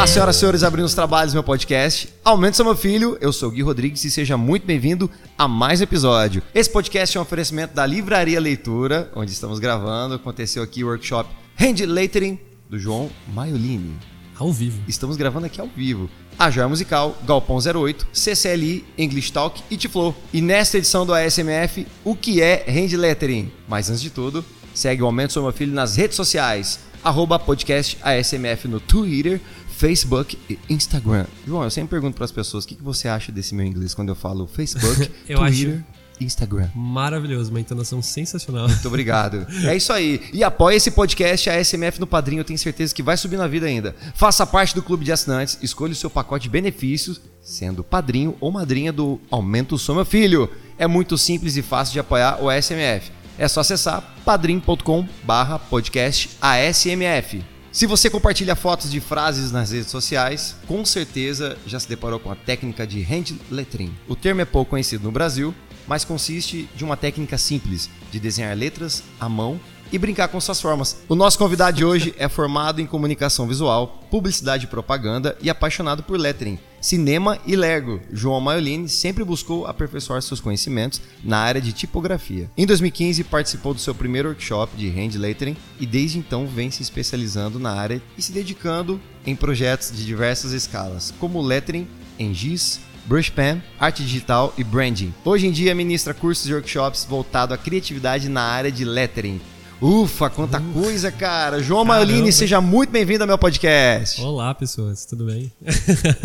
Olá, senhoras e senhores, abrindo os trabalhos do meu podcast. Aumente seu meu filho, eu sou o Gui Rodrigues e seja muito bem-vindo a mais um episódio. Esse podcast é um oferecimento da Livraria Leitura, onde estamos gravando. Aconteceu aqui o workshop Hand Lettering do João Maiolini. Ao vivo. Estamos gravando aqui ao vivo. A Joia Musical, Galpão 08, CCLI, English Talk e Tiflow. E nesta edição do ASMF, o que é Hand Lettering? Mas antes de tudo, segue o Aumento Sou Meu Filho nas redes sociais. Arroba podcast ASMF no Twitter, Facebook e Instagram. João, eu sempre pergunto para as pessoas o que, que você acha desse meu inglês quando eu falo Facebook, Eu Twitter, acho- Instagram. Maravilhoso, uma entonação sensacional. Muito obrigado. É isso aí. E apoie esse podcast, a SMF no Padrinho. Eu tenho certeza que vai subir na vida ainda. Faça parte do clube de assinantes. Escolha o seu pacote de benefícios, sendo padrinho ou madrinha do Aumento Sou Meu Filho. É muito simples e fácil de apoiar o SMF. É só acessar padrim.com barra podcast ASMF. Se você compartilha fotos de frases nas redes sociais, com certeza já se deparou com a técnica de hand lettering. O termo é pouco conhecido no Brasil, mas consiste de uma técnica simples de desenhar letras à mão e brincar com suas formas. O nosso convidado de hoje é formado em comunicação visual, publicidade e propaganda e apaixonado por lettering, cinema e Lego. João Maiolini sempre buscou aperfeiçoar seus conhecimentos na área de tipografia. Em 2015, participou do seu primeiro workshop de hand lettering e desde então vem se especializando na área e se dedicando em projetos de diversas escalas, como lettering em giz, brush pen, arte digital e branding. Hoje em dia ministra cursos e workshops voltado à criatividade na área de lettering. Ufa, quanta coisa, cara! João Caramba. Seja muito bem-vindo ao meu podcast. Olá, pessoas, tudo bem?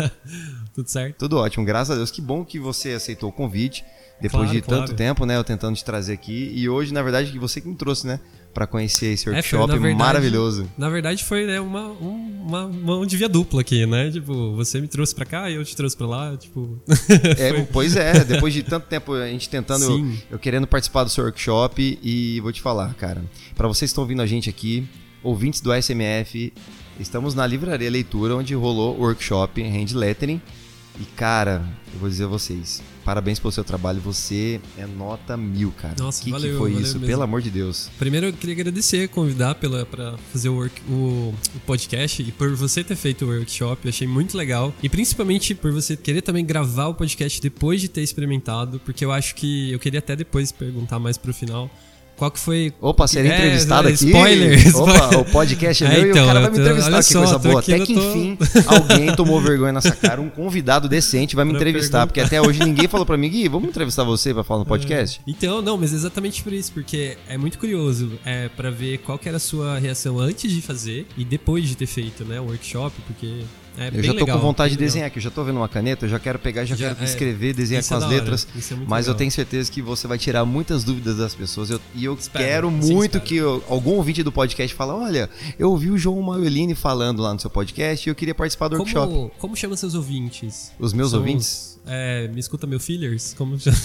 tudo certo? Tudo ótimo, graças a Deus. Que bom que você aceitou o convite. Depois Claro, de tanto claro. tempo, né? Eu tentando te trazer aqui. E hoje, na verdade, que você que me trouxe, né? Pra conhecer esse É, workshop na verdade- maravilhoso. Na verdade, foi né, uma, um- uma mão de via dupla aqui, né? Tipo, você me trouxe pra cá e eu te trouxe pra lá, tipo... É, pois é, depois de tanto tempo a gente tentando, eu, eu querendo participar do seu workshop e vou te falar, cara, pra vocês que estão ouvindo a gente aqui, ouvintes do SMF, estamos na Livraria Leitura, onde rolou o workshop Hand Lettering. E, cara, eu vou dizer a vocês, parabéns pelo seu trabalho, você é nota mil, cara. Nossa, que, que valeu, foi valeu isso? mesmo. Pelo amor de Deus. Primeiro, eu queria agradecer, convidar pela, pra fazer o, work- o- o podcast e por você ter feito o workshop, achei muito legal. E principalmente por você querer também gravar o podcast depois de ter experimentado, porque eu acho que eu queria até depois perguntar mais pro final qual que foi. Opa, ser É, entrevistado é, aqui. spoiler, Opa, o podcast é É, meu e então, o cara vai me tô- entrevistar. olha Que coisa tô boa. aqui, Até que tô- enfim alguém tomou vergonha nessa cara. Um convidado decente vai me Pra entrevistar. perguntar. Porque até hoje ninguém falou pra mim, Gui, vamos entrevistar você pra falar no podcast? Então, não, mas exatamente por isso, porque é muito curioso é, para ver qual que era a sua reação antes de fazer e depois de ter feito né, o workshop, porque é Eu já tô legal, com vontade de legal. desenhar aqui. Eu já tô vendo uma caneta, eu já quero pegar, já, Já, quero é, escrever, desenhar com é as letras. é Mas eu legal. tenho certeza que você vai tirar muitas dúvidas das pessoas. Eu- e eu Espero, quero muito espero. que eu- algum ouvinte do podcast fale: olha, eu ouvi o João Maiolini falando lá no seu podcast e eu queria participar do workshop. Como, como chama seus ouvintes? Os meus São ouvintes? os- é, me escuta meu fillers? Como chama?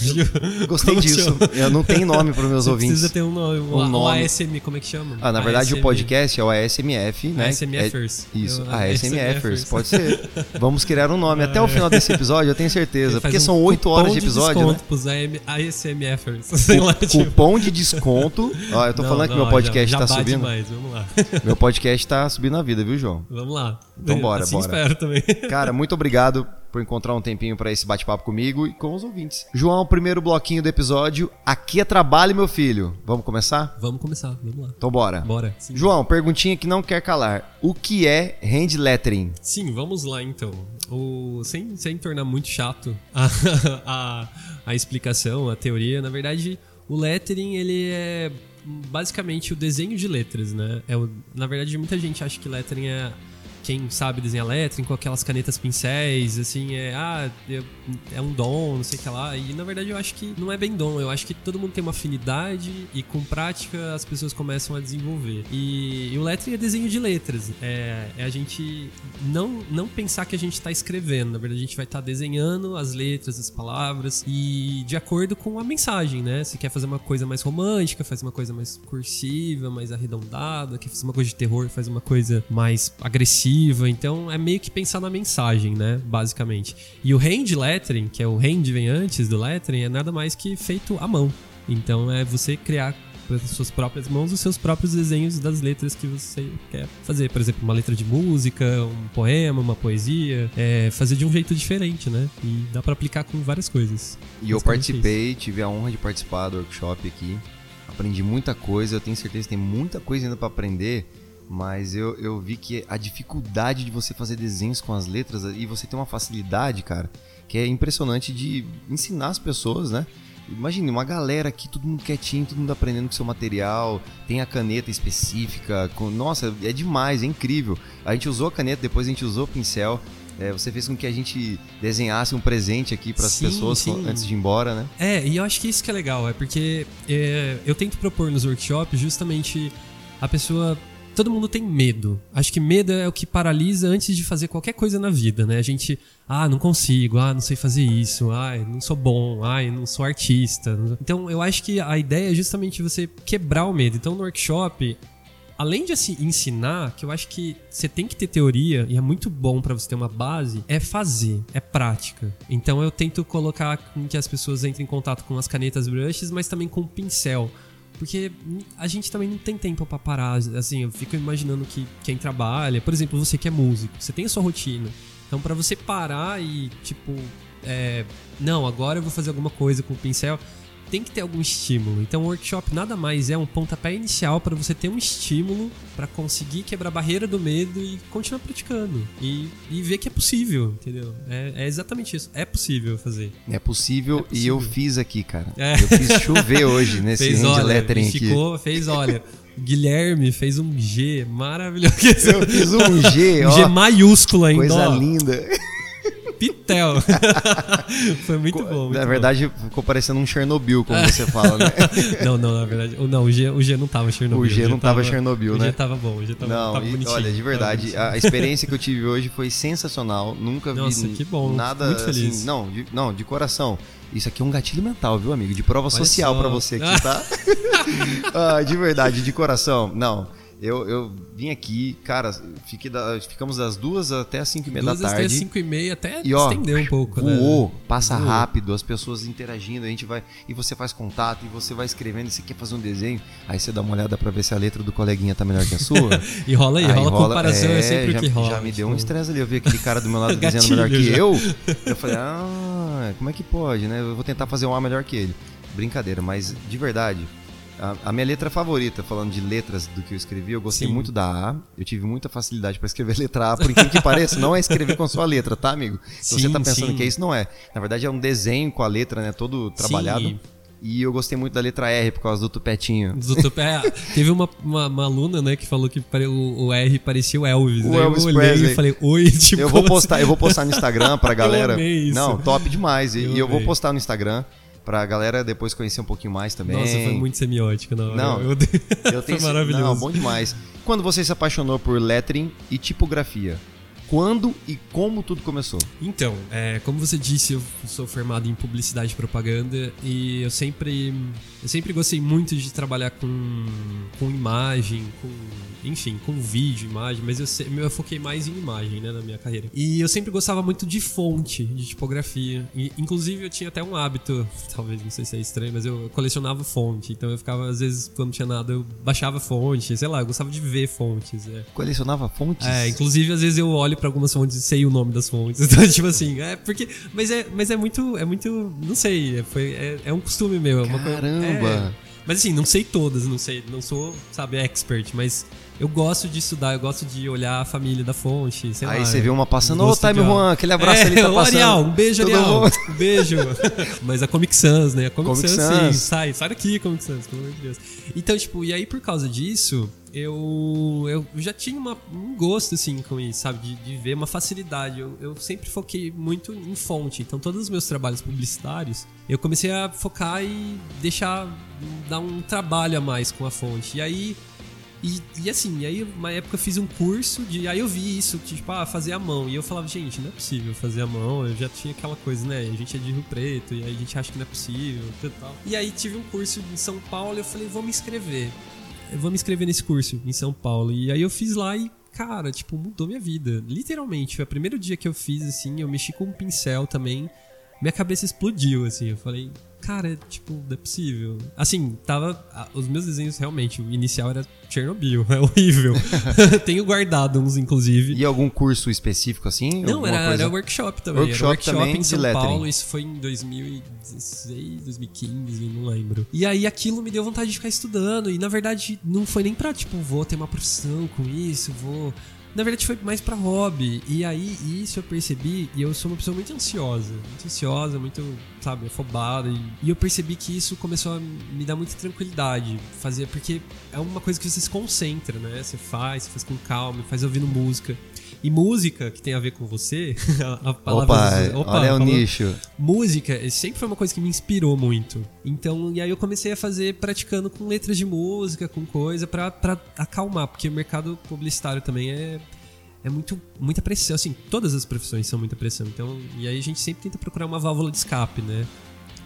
Gostei Como disso. chama? Eu não tenho nome para meus ouvintes. precisa ter um nome. Um, Um nome. ASM, como é que chama? Ah, na verdade, o podcast é o ASMF, né? ASMFers. É- isso, Eu- ASMFers, pode ser. Vamos criar um nome. Até o final desse episódio, eu tenho certeza. Porque um são oito cupom horas de episódio, né? desconto pros AM ASMFers. Sei lá, tipo. Cupom de desconto. Ó, eu tô Não, falando que não, meu podcast já, tá já bate subindo. demais, vamos lá. Meu podcast tá subindo na vida, viu, João? Vamos lá. Então bora, assim bora. espero também. Cara, muito obrigado por encontrar um tempinho pra esse bate-papo comigo e com os ouvintes. João, primeiro bloquinho do episódio. Aqui é trabalho, meu filho. Vamos começar? Vamos começar, vamos lá. Então bora. Bora. Sim. João, perguntinha que não quer calar. O que é hand lettering? Sim, vamos lá então. O, sem, sem tornar muito chato a, a, a explicação, a teoria, na verdade, o lettering ele é basicamente o desenho de letras, né? É o, na verdade, muita gente acha que lettering é quem sabe desenhar lettering com aquelas canetas pincéis, assim, é, ah, eu- é um dom, não sei o que lá. E na verdade eu acho que não é bem dom, eu acho que todo mundo tem uma afinidade e com prática as pessoas começam a desenvolver. E, e o lettering é desenho de letras, é, é a gente não, não pensar que a gente está escrevendo, na verdade a gente vai estar desenhando as letras, as palavras e de acordo com a mensagem, né? Se quer fazer uma coisa mais romântica, faz uma coisa mais cursiva, mais arredondada, quer fazer uma coisa de terror, faz uma coisa mais agressiva. Então é meio que pensar na mensagem, né? Basicamente. E o hand lettering, que é o hand vem antes do lettering, é nada mais que feito à mão. Então é você criar pelas suas próprias mãos os seus próprios desenhos das letras que você quer fazer. Por exemplo, uma letra de música, um poema, uma poesia. É, fazer de um jeito diferente, né? E dá para aplicar com várias coisas. E eu participei, tive a honra de participar do workshop aqui. Aprendi muita coisa, eu tenho certeza que tem muita coisa ainda para aprender. Mas eu, eu vi que a dificuldade de você fazer desenhos com as letras e você tem uma facilidade, cara, que é impressionante de ensinar as pessoas, né? Imagine uma galera aqui, todo mundo quietinho, todo mundo aprendendo com seu material, tem a caneta específica. Com... Nossa, é demais, é incrível. A gente usou a caneta, depois a gente usou o pincel. É, você fez com que a gente desenhasse um presente aqui para as pessoas sim. antes de ir embora, né? É, e eu acho que isso que é legal, é porque é, eu tento propor nos workshops justamente a pessoa todo mundo tem medo. Acho que medo é o que paralisa antes de fazer qualquer coisa na vida, né? A gente, ah, não consigo, ah, não sei fazer isso, ah, não sou bom, ah, não sou artista. Então, eu acho que a ideia é justamente você quebrar o medo. Então, no workshop, além de assim, ensinar, que eu acho que você tem que ter teoria e é muito bom para você ter uma base, é fazer, é prática. Então eu tento colocar que as pessoas entrem em contato com as canetas brushes, mas também com o pincel. Porque a gente também não tem tempo para parar. Assim, eu fico imaginando que quem trabalha, por exemplo, você que é músico, você tem a sua rotina. Então, para você parar e, tipo, é, não, agora eu vou fazer alguma coisa com o pincel, tem que ter algum estímulo. Então, o workshop nada mais é um pontapé inicial para você ter um estímulo para conseguir quebrar a barreira do medo e continuar praticando. E, e ver que é possível, entendeu? É, é exatamente isso. É possível fazer. É possível, é possível. e eu fiz aqui, cara. É. Eu fiz chover hoje nesse fez, hand lettering aqui. Ficou, fez, olha. Guilherme fez um G maravilhoso. Eu fiz um G, um ó. G maiúsculo ainda. Coisa ó. linda. Pitel. Foi muito bom. Muito na verdade, bom. ficou parecendo um Chernobyl, como você fala, né? não, não, na verdade. Não, o G, o G não tava Chernobyl. O G, não tava, Chernobyl, né? O G tava bom, o G tava, não, tava e, Olha, de verdade, a experiência que eu tive hoje foi sensacional. Nunca Nossa, vi que bom. nada muito assim. Feliz. Não, de, não, de coração. Isso aqui é um gatilho mental, viu, amigo? De prova Olha social para você aqui, tá? ah, de verdade, de coração. Não. Eu, eu vim aqui, cara, fiquei da, ficamos das duas até as cinco e meia duas da tarde. Até as cinco e meia, até e, ó, estendeu um pouco, voou, né? passa voou. rápido, as pessoas interagindo, a gente vai. E você faz contato, e você vai escrevendo, e você quer fazer um desenho, aí você dá uma olhada pra ver se a letra do coleguinha tá melhor que a sua. e rola aí, aí rola, rola comparação, é, é sempre já, que rola. Já me deu um tipo estresse ali, eu vi aquele cara do meu lado desenhando melhor que já. eu. Eu falei, ah, como é que pode, né? Eu vou tentar fazer um A melhor que ele. Brincadeira, mas de verdade a, a, minha letra favorita, falando de letras do que eu escrevi, eu gostei Sim. muito da A. Eu tive muita facilidade para escrever letra A, por incrível que pareça, não é escrever com sua letra, tá, amigo? Se você tá pensando sim. que é isso, não é. Na verdade, é um desenho com a letra, né? Todo trabalhado. Sim. E eu gostei muito da letra R por causa do tupetinho. Do tupe... é, teve uma, uma, uma, aluna, né, que falou que o, o R parecia o Elvis. O né? Elvis eu olhei e falei, oi, tipo. Eu vou postar, eu vou postar no Instagram pra galera. eu amei isso. Não, top demais. E eu, e eu vou postar no Instagram pra galera depois conhecer um pouquinho mais também. Nossa, foi muito semiótica, não. Não, eu, eu, eu tenho foi maravilhoso. Não, bom demais. Quando você se apaixonou por lettering e tipografia? quando e como tudo começou? Então, é, como você disse, eu sou formado em publicidade e propaganda e eu sempre, eu sempre gostei muito de trabalhar com, com imagem, com enfim, com vídeo, imagem, mas eu, eu foquei mais em imagem, né, na minha carreira. E eu sempre gostava muito de fonte, de tipografia. E, inclusive, eu tinha até um hábito, talvez, não sei se é estranho, mas eu colecionava fonte. Então eu ficava, às vezes, quando não tinha nada, eu baixava fonte, sei lá, eu gostava de ver fontes. É. Colecionava fontes? É, inclusive, às vezes eu olho para algumas fontes e sei o nome das fontes. Então, tipo assim, é porque. Mas é, mas é muito. É muito. Não sei, é, foi, é, é um costume meu. É uma Caramba! É, mas assim, não sei todas, não sei, não sou, sabe, expert, mas eu gosto de estudar, eu gosto de olhar a família da fonte, sei Aí lá. você viu uma passando, ô, Time Juan, aquele abraço é, ali tá passando. Arial, um beijo, Arial. Bom? Um beijo. Mas a Comic Sans, né? A Comic, Comic Sans, Sans, sim, sai, sai daqui, Comic Sans, pelo amor de Deus. Então, tipo, e aí por causa disso, eu, eu já tinha uma, um gosto, assim, com isso, sabe? De, de ver uma facilidade. Eu, eu sempre foquei muito em fonte. Então, todos os meus trabalhos publicitários, eu comecei a focar e deixar, dar um trabalho a mais com a fonte. E aí e, e assim, aí uma época eu fiz um curso de. Aí eu vi isso, tipo, ah, fazer a mão. E eu falava, gente, não é possível fazer a mão. Eu já tinha aquela coisa, né? A gente é de Rio Preto, e aí a gente acha que não é possível e tal. E aí tive um curso em São Paulo e eu falei, vou me inscrever. Eu vou me inscrever nesse curso em São Paulo. E aí eu fiz lá e, cara, tipo, mudou minha vida. Literalmente, foi o primeiro dia que eu fiz, assim, eu mexi com um pincel também. minha cabeça explodiu, assim. Eu falei, cara, tipo, não é possível. Assim, tava. Os meus desenhos realmente, o inicial era Chernobyl, é horrível. Tenho guardado uns, inclusive. E algum curso específico assim? Não, era, coisa... era workshop também. Workshop, era workshop também em São lettering. Paulo, isso foi em 2016, 2015, não lembro. E aí aquilo me deu vontade de ficar estudando. E na verdade, não foi nem pra, tipo, vou ter uma profissão com isso, vou na verdade foi mais para hobby. E aí, isso eu percebi, e eu sou uma pessoa muito ansiosa, muito ansiosa, muito, sabe, afobada. E, e eu percebi que isso começou a me dar muita tranquilidade. Fazer, porque é uma coisa que você se concentra, né? Você faz, você faz com calma, faz ouvindo música. E música, que tem a ver com você, a palavra. Opa, opa olha o nicho. Música sempre foi uma coisa que me inspirou muito. Então, e aí eu comecei a fazer praticando com letras de música, com coisa, pra, pra acalmar, porque o mercado publicitário também é. É muito, muita pressão, assim, todas as profissões são muita pressão. Então, e aí a gente sempre tenta procurar uma válvula de escape, né?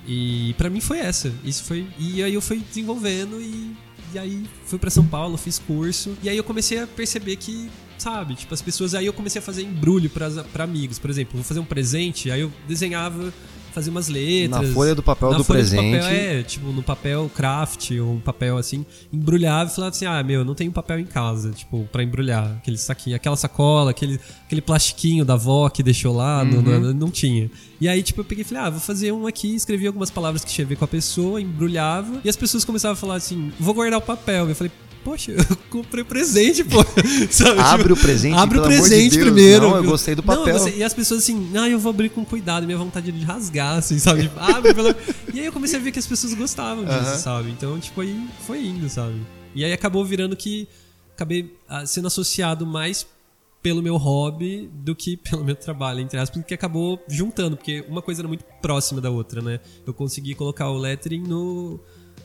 E para mim foi essa. Isso foi. E aí eu fui desenvolvendo e, e aí fui para São Paulo, fiz curso. E aí eu comecei a perceber que sabe? Tipo, as pessoas. Aí eu comecei a fazer embrulho para amigos. Por exemplo, vou fazer um presente, aí eu desenhava, fazia umas letras. Na folha do papel do presente. Do papel, é, tipo, no papel craft, ou um papel assim, embrulhava e falava assim: ah, meu, eu não tenho papel em casa, tipo, para embrulhar. Aquele saquinho, aquela sacola, aquele, aquele plastiquinho da avó que deixou lá, uhum. não, não, não, tinha. E aí, tipo, eu peguei e falei: ah, vou fazer um aqui, escrevi algumas palavras que tinha a ver com a pessoa, embrulhava, e as pessoas começavam a falar assim: vou guardar o papel. Eu falei, poxa, eu comprei presente, pô. Sabe? Abre tipo, o presente, Abre o de presente Deus. primeiro. Não, eu gostei do papel. Não, você- e as pessoas assim, ah, eu vou abrir com cuidado, minha vontade é de rasgar, assim, sabe? Tipo, abre pelo... E aí eu comecei a ver que as pessoas gostavam disso, Aham. sabe? Então, tipo, aí foi indo, sabe? E aí acabou virando que acabei ah, sendo associado mais pelo meu hobby do que pelo meu trabalho, entre aspas, porque acabou juntando, porque uma coisa era muito próxima da outra, né? Eu consegui colocar o lettering no,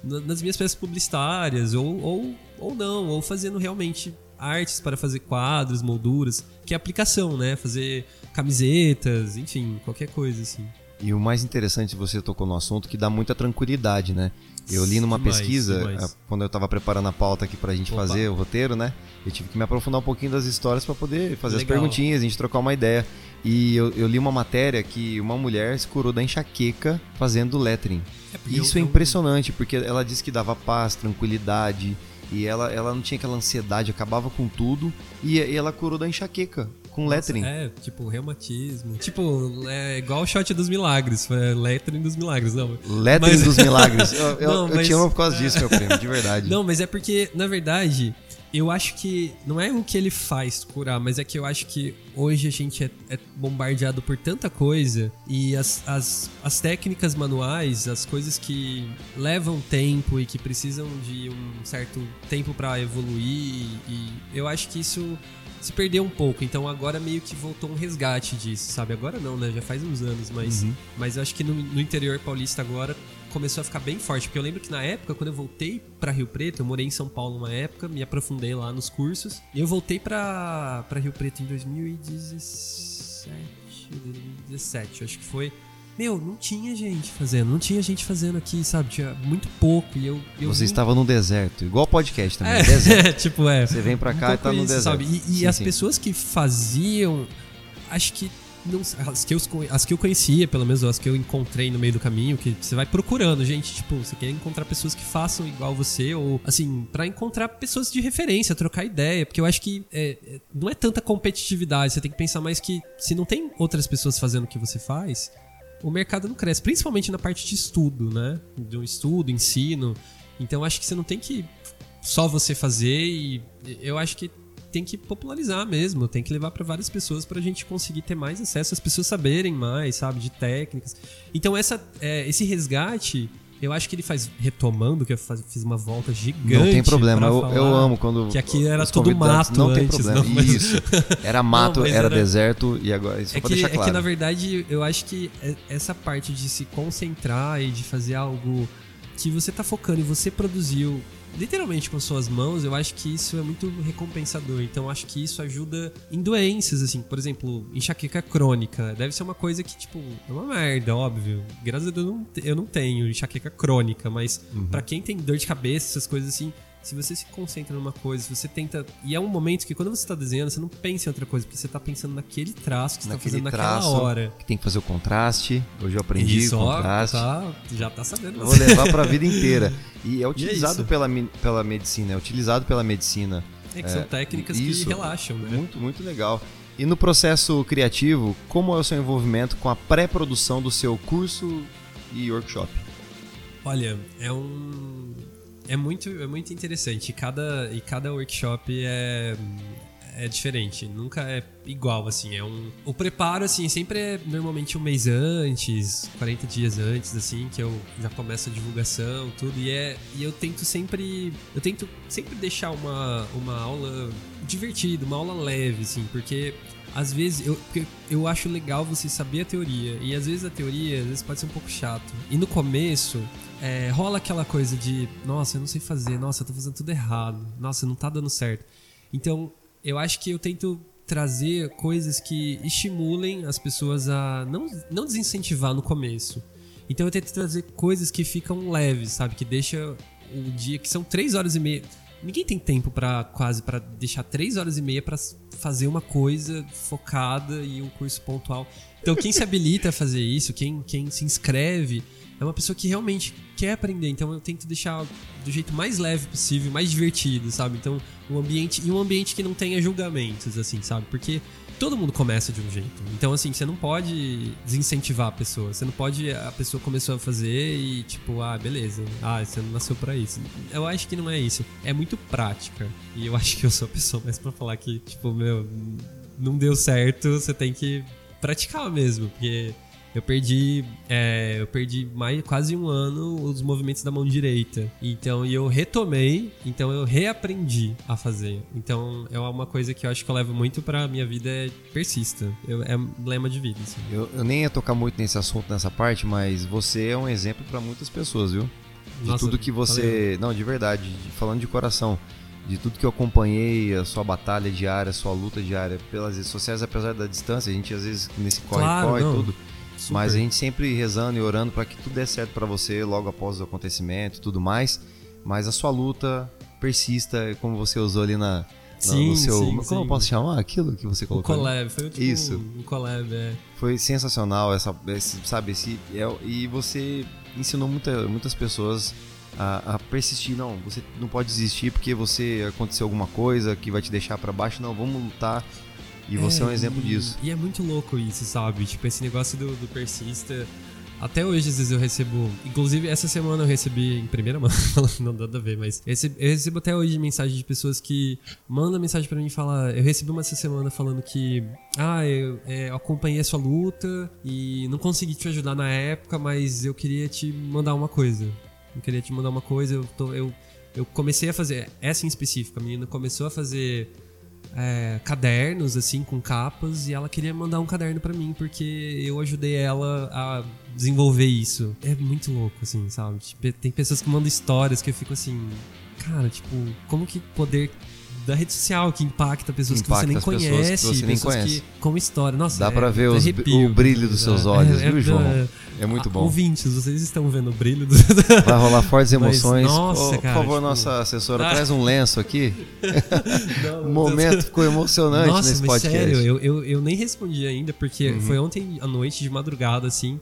nas minhas peças publicitárias, ou, ou, ou não, ou fazendo realmente artes para fazer quadros, molduras, que é aplicação, né? Fazer camisetas, enfim, qualquer coisa assim. E o mais interessante, você tocou no assunto, que dá muita tranquilidade, né? Eu li numa Demais, pesquisa, demais. ah, quando eu tava preparando a pauta aqui pra gente Opa. fazer o roteiro, né? Eu tive que me aprofundar um pouquinho das histórias pra poder fazer as Legal. perguntinhas, a gente trocar uma ideia. E eu, eu li uma matéria que uma mulher se curou da enxaqueca fazendo lettering. Porque Isso eu- é impressionante, porque ela disse que dava paz, tranquilidade, e ela, ela não tinha aquela ansiedade, acabava com tudo, e, e ela curou da enxaqueca com lettering. É, tipo, reumatismo. Tipo, é igual o shot dos milagres, foi lettering dos milagres, não. Lettering Mas- dos milagres. Eu, eu, Não, eu mas- te amo por causa disso, meu primo, de verdade. Não, mas é porque, na verdade, eu acho que não é o que ele faz curar, mas é que eu acho que hoje a gente é, é bombardeado por tanta coisa e as, as, as técnicas manuais, as coisas que levam tempo e que precisam de um certo tempo pra evoluir, e eu acho que isso se perdeu um pouco. Então agora meio que voltou um resgate disso, sabe? Agora não, né? Já faz uns anos, mas, Uhum. mas eu acho que no, no interior paulista agora começou a ficar bem forte. Porque eu lembro que na época, quando eu voltei pra Rio Preto, eu morei em São Paulo uma época, me aprofundei lá nos cursos. E eu voltei pra, pra Rio Preto em 2017, 2017, acho que foi. Meu, não tinha gente fazendo, não tinha gente fazendo aqui, sabe? Tinha muito pouco. E eu. eu Você vim- estava no deserto, igual podcast também, É, deserto. tipo, é. Você vem pra Um cá e pouco tá no isso, deserto. sabe? E, e Sim, as sim. pessoas que faziam, acho que não, as, que eu, as que eu conhecia, pelo menos, as que eu encontrei no meio do caminho, que você vai procurando, gente, tipo, você quer encontrar pessoas que façam igual você, ou assim, pra encontrar pessoas de referência, trocar ideia, porque eu acho que é, é, não é tanta competitividade, você tem que pensar mais que se não tem outras pessoas fazendo o que você faz, o mercado não cresce, principalmente na parte de estudo, né? De um estudo, ensino. Então acho que você não tem que só você fazer e eu acho que tem que popularizar mesmo, tem que levar para várias pessoas pra gente conseguir ter mais acesso, as pessoas saberem mais, sabe, de técnicas. Então essa, é, esse resgate, eu acho que ele faz retomando, que eu faz- fiz uma volta gigante. Não tem problema, eu, eu amo quando. que aqui era convidados- mato Não tem antes, problema. não, mas- Isso. Era mato, Não, era, era- deserto e agora. Só É que, deixar é claro. que, na verdade, eu acho que é- essa parte de se concentrar e de fazer algo que você tá focando e você produziu literalmente com suas mãos, eu acho que isso é muito recompensador. Então, eu acho que isso ajuda em doenças, assim, por exemplo, enxaqueca crônica. Deve ser uma coisa que, tipo, é uma merda, óbvio. Graças a Deus eu não, eu não tenho enxaqueca crônica, mas Uhum. pra quem tem dor de cabeça, essas coisas assim, se você se concentra numa coisa, se você tenta. E é um momento que quando você está desenhando, você não pensa em outra coisa, porque você está pensando naquele traço que você está fazendo naquela hora. Que tem que fazer o contraste. Hoje eu aprendi Isso, o contraste. Ó, tá, já tá sabendo. Vou levar para a vida inteira. E é utilizado e é pela, pela medicina, é utilizado pela medicina. É que são é, técnicas isso, que relaxam, né? Muito, muito legal. E no processo criativo, como é o seu envolvimento com a pré-produção do seu curso e workshop? Olha, é um é muito é muito interessante. E cada e cada workshop é é diferente, nunca é igual, assim, é um... O preparo, assim, sempre é normalmente um mês antes, 40 dias antes, assim, que eu já começo a divulgação, tudo, e é... E eu tento sempre... Eu tento sempre deixar uma, uma aula divertida, uma aula leve, assim, porque às vezes eu, eu acho legal você saber a teoria. E às vezes a teoria às vezes pode ser um pouco chato. E no começo é, rola aquela coisa de nossa eu não sei fazer nossa eu tô fazendo tudo errado nossa não tá dando certo então eu acho que eu tento trazer coisas que estimulem as pessoas a não, não desincentivar no começo. Então eu tento trazer coisas que ficam leves, sabe? Que deixa o dia que são três horas e meia. Ninguém tem tempo para quase para deixar três horas e meia para fazer uma coisa focada e um curso pontual. Então quem se habilita a fazer isso, quem, quem se inscreve, é uma pessoa que realmente quer aprender. Então eu tento deixar do jeito mais leve possível, mais divertido, sabe? Então, um ambiente e um ambiente que não tenha julgamentos, assim, sabe? Porque todo mundo começa de um jeito. Então, assim, você não pode desincentivar a pessoa. Você não pode. A pessoa começou a fazer e, tipo, ah, beleza. Ah, você não nasceu para isso. Eu acho que não é isso. É muito prática. E eu acho que eu sou a pessoa mais pra falar que, tipo, meu, não deu certo, você tem que praticar mesmo. Porque eu perdi, é, eu perdi mais quase um ano os movimentos da mão direita. Então, e eu retomei, então eu reaprendi a fazer. Então, é uma coisa que eu acho que eu levo muito pra minha vida é persista. Eu, é lema de vida. Assim. Eu, eu, nem ia tocar muito nesse assunto, nessa parte, mas você é um exemplo para muitas pessoas, viu? De Nossa, tudo que você. Valeu. Não, de verdade, falando de coração de tudo que eu acompanhei, a sua batalha diária, a sua luta diária pelas redes sociais, apesar da distância, a gente às vezes nesse corre-corre claro, tudo, Super. Mas a gente sempre rezando e orando para que tudo dê certo para você logo após o acontecimento e tudo mais. Mas a sua luta persista, como você usou ali na, Sim, no seu. Sim, como sim. eu posso chamar aquilo que você colocou? O collab, foi tipo Isso. um collab, é. Foi sensacional, essa, esse, sabe? Esse, é, e você ensinou muita, muitas pessoas a, a, persistir. Não, você não pode desistir porque você aconteceu alguma coisa que vai te deixar para baixo. Não, vamos lutar e você é, é um exemplo e, disso. E é muito louco isso, sabe? Tipo, esse negócio do, do persista. Até hoje, às vezes, eu recebo. Inclusive, essa semana eu recebi em primeira mão, não dá a ver, mas. Eu recebo até hoje mensagem de pessoas que mandam mensagem para mim e falam. Eu recebi uma essa semana falando que. Ah, eu, é, eu acompanhei a sua luta e não consegui te ajudar na época, mas eu queria te mandar uma coisa. Eu queria te mandar uma coisa. Eu, tô, eu, eu comecei a fazer. Essa em específico, a menina começou a fazer é, cadernos, assim, com capas, e ela queria mandar um caderno para mim, porque eu ajudei ela a desenvolver isso. É muito louco, assim, sabe? Tipo, tem pessoas que mandam histórias que eu fico assim, cara, tipo, como que poder da rede social que impacta pessoas impacta que você nem conhece, que você nem conhece. Que, com história. Nossa, dá é, para ver os, o brilho dos seus olhos, é, viu, é, João? É, é muito bom. Ouvintes, vocês estão vendo o brilho do... Vai rolar fortes emoções. Mas, nossa, oh, cara, por favor, tipo... nossa assessora, ah. traz um lenço aqui. Não, o momento ficou emocionante nossa, nesse mas podcast. Sério, eu, eu, eu nem respondi ainda, porque uhum. foi ontem à noite, de madrugada, assim,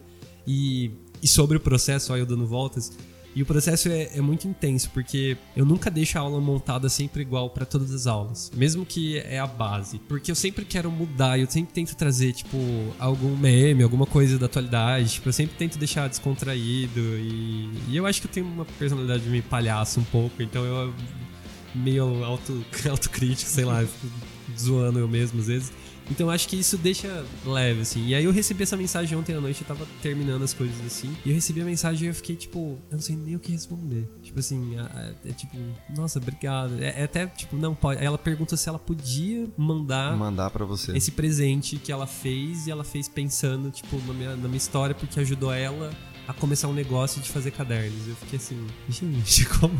e, e sobre o processo, eu dando voltas. E o processo é, é, muito intenso, porque eu nunca deixo a aula montada sempre igual para todas as aulas, mesmo que é a base. Porque eu sempre quero mudar, eu sempre tento trazer, tipo, algum meme, alguma coisa da atualidade. Tipo, eu sempre tento deixar descontraído. E, e eu acho que eu tenho uma personalidade meio palhaço um pouco, então eu meio auto, autocrítico, sei lá, zoando eu mesmo às vezes. Então acho que isso deixa leve, assim. E aí eu recebi essa mensagem ontem à noite, eu tava terminando as coisas assim. E eu recebi a mensagem e eu fiquei, tipo, eu não sei nem o que responder. Tipo assim, é, é tipo, nossa, obrigado. É, é, até, tipo, não pode. Aí ela pergunta se ela podia mandar. Mandar para você. Esse presente que ela fez e ela fez pensando, tipo, na minha, na minha história, porque ajudou ela a começar um negócio de fazer cadernos. Eu fiquei assim, gente, como.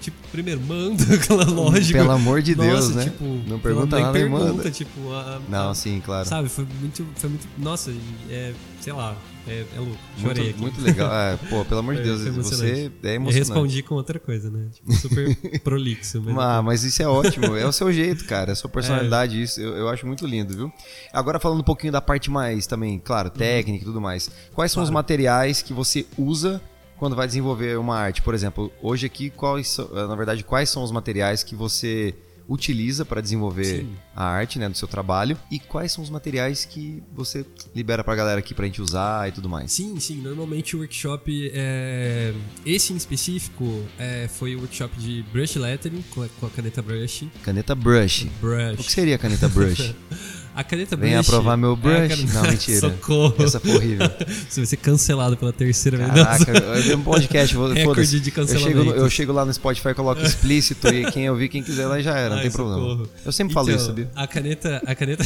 Tipo, primeiro, manda aquela lógica. Pelo amor de nossa, Deus, né? Tipo, não pergunta nada pergunta, manda. Tipo, a, não, sim, claro. Sabe, foi muito. Foi muito nossa, é, sei lá. É, é louco. Muito, aqui. muito legal. É, pô, pelo amor de Foi- Deus, você emocionante. é Eu emocionante. respondi com outra coisa, né? Tipo, super prolixo. Mas Ah, mas isso é ótimo, é o seu jeito, cara, é a sua É. personalidade, isso eu, eu acho muito lindo, viu? Agora falando um pouquinho da parte mais também, claro, técnica e tudo mais. Quais são os materiais que você usa quando vai desenvolver uma arte? Por exemplo, hoje aqui, quais na verdade, quais são os materiais que você utiliza para desenvolver Sim. a arte, né, do seu trabalho? E quais são os materiais que você libera pra galera aqui pra gente usar e tudo mais? Sim, sim. Normalmente o workshop, é... esse em específico, é, foi o workshop de brush lettering com a, a caneta brush. Caneta brush. Brush. O que seria a caneta brush? A caneta Venha brush. aprovar meu é brush? caneta- Não, mentira. Socorro. Essa foi horrível. Você vai ser cancelado pela terceira vez. Caraca, eu um podcast, vou- Recorde de Eu chego, cancelamento. eu chego lá no Spotify, coloco explícito e quem ouvir, quem quiser lá já era, não Ai, tem problema. socorro. Eu sempre falo Então, isso, sabia? A caneta, a caneta,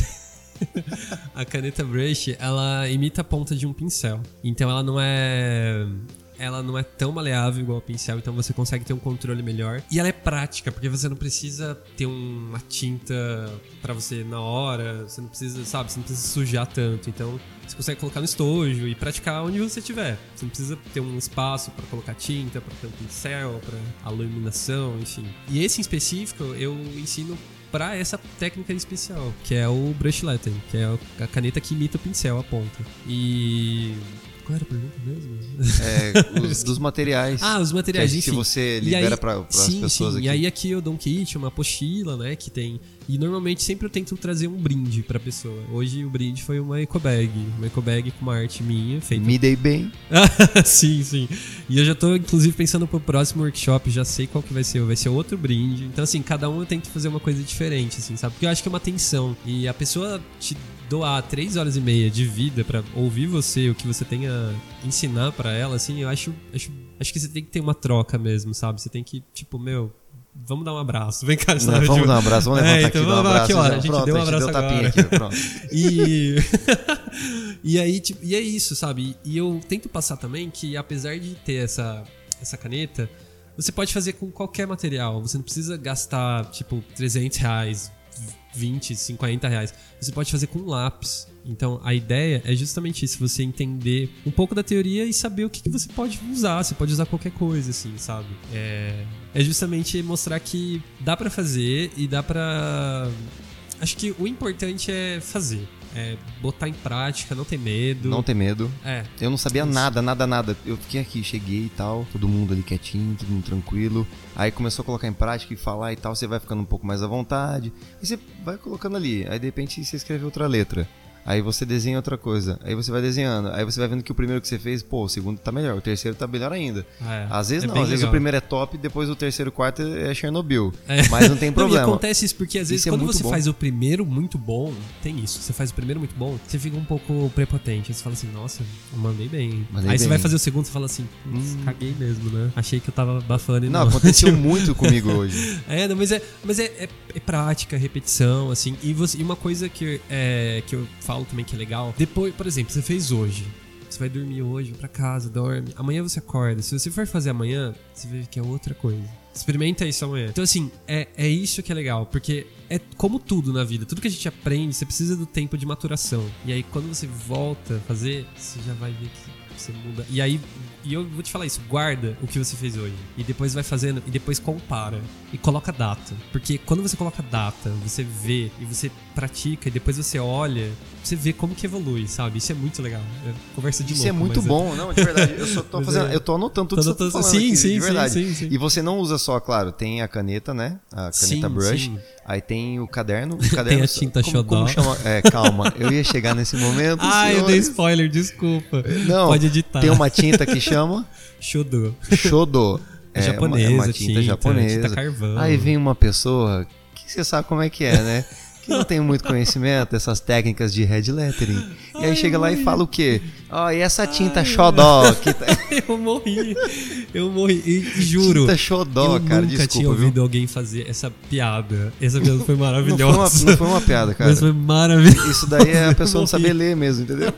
a caneta brush, ela imita a ponta de um pincel. Então ela não é, ela não é tão maleável igual o pincel, então você consegue ter um controle melhor. E ela é prática, porque você não precisa ter uma tinta pra você na hora, você não precisa, sabe, você não precisa sujar tanto. Então você consegue colocar no estojo e praticar onde você tiver. Você não precisa ter um espaço pra colocar tinta, pra ter um pincel, pra a iluminação, enfim. E esse em específico eu ensino pra essa técnica especial, que é o brush lettering, que é a caneta que imita o pincel, a ponta. E qual era a pergunta mesmo? É, os, dos materiais. Ah, os materiais, que, enfim. Se você libera para as pessoas sim. aqui. E aí aqui eu dou um kit, uma apostila, né, que tem... E normalmente sempre eu tento trazer um brinde pra pessoa. Hoje o brinde foi uma eco bag, uma eco bag com uma arte minha, feita Me dei bem. sim, sim. E eu já tô, inclusive, pensando pro próximo workshop, já sei qual que vai ser. Vai ser outro brinde. Então, assim, cada um eu tento fazer uma coisa diferente, assim, sabe? Porque eu acho que é uma tensão. E a pessoa te doar três horas e meia de vida pra ouvir você, o que você tem a ensinar pra ela, assim, eu acho, acho, acho que você tem que ter uma troca mesmo, sabe? Você tem que, tipo, meu, vamos dar um abraço. Vem cá, Não, sabe? vamos Tipo, dar um abraço, vamos levantar é, aqui, então dar um vamos abraço. aqui, ó, a gente pronto, deu um abraço deu agora. aqui, pronto. E. e aí, tipo, e é isso, sabe? E eu tento passar também que, apesar de ter essa, essa caneta, você pode fazer com qualquer material. Você não precisa gastar, tipo, 300 reais, 20, 50 reais. Você pode fazer com lápis. Então, a ideia é justamente isso: você entender um pouco da teoria e saber o que, que você pode usar. Você pode usar qualquer coisa, assim, sabe? É, é justamente mostrar que dá pra fazer e dá pra. Acho que o importante é fazer. É botar em prática, não ter medo. Não ter medo. É. Eu não sabia nada, nada, nada. Eu fiquei aqui, cheguei e tal, todo mundo ali quietinho, todo mundo tranquilo. Aí começou a colocar em prática e falar e tal, você vai ficando um pouco mais à vontade. Aí você vai colocando ali, aí de repente você escreve outra letra. Aí você desenha outra coisa. Aí você vai desenhando. Aí você vai vendo que o primeiro que você fez, pô, o segundo tá melhor, o terceiro tá melhor ainda. é. Às vezes É não, às vezes legal. o primeiro é top, depois o terceiro o quarto é Chernobyl. É. Mas não tem Não, problema. acontece isso porque às vezes Isso é quando você bom. faz o primeiro muito bom, tem isso. Você faz o primeiro muito bom, você fica um pouco prepotente. Aí Você fala assim, nossa, eu mandei bem. hein?" Mandei Aí você bem. vai fazer o segundo, você fala assim, "Putz, Hum. caguei mesmo, né? Achei que eu tava bafando e Não, não. aconteceu muito comigo hoje. É, não, mas é, mas é, é, é prática, repetição, assim. E, você, e uma coisa que, é, que eu falo também que é legal, depois, por exemplo, você fez hoje. Você vai dormir hoje, vai pra casa, dorme. Amanhã você acorda. Se você for fazer amanhã, você vê que é outra coisa. Experimenta isso amanhã. Então, assim, é, é isso que é legal. Porque é como tudo na vida. Tudo que a gente aprende, você precisa do tempo de maturação. E aí, quando você volta a fazer, você já vai ver que você muda. E aí, e eu vou te falar isso, guarda o que você fez hoje. E depois vai fazendo, e depois compara. E coloca data. Porque quando você coloca data, você vê e você pratica, e depois você olha, você vê como que evolui, sabe? Isso é muito legal. É conversa de Isso louco, é muito mas bom, não, de verdade. Eu só tô fazendo, é- eu tô anotando tudo Tô que você tá falando sim, aqui, sim, de sim, verdade. sim, sim. E você não usa só, claro, tem a caneta, né? A caneta Sim, brush. sim. Aí tem o caderno. O caderno Tem a tinta como, xodó. como chama? É, calma. Eu ia chegar nesse momento. Ah, eu dei senhores. spoiler, desculpa. Não, Pode editar. Tem uma tinta que chama Shodô. Shodo. É uma- japonesa, é uma tinta, tinta, japonesa. tinta carvão. Aí vem uma pessoa que você sabe como é que é, né? Que não tem muito conhecimento dessas técnicas de red lettering. E aí chega lá e fala o quê? Ó, e essa tinta xodó? Que tá... Eu morri. Eu morri. E, juro. Tinta xodó, eu cara. nunca Desculpa, tinha viu? ouvido alguém fazer essa piada. Essa piada foi Não foi, uma, maravilhosa. não foi uma piada, cara. Mas foi maravilhoso. Isso daí é a pessoa não saber ler mesmo, entendeu?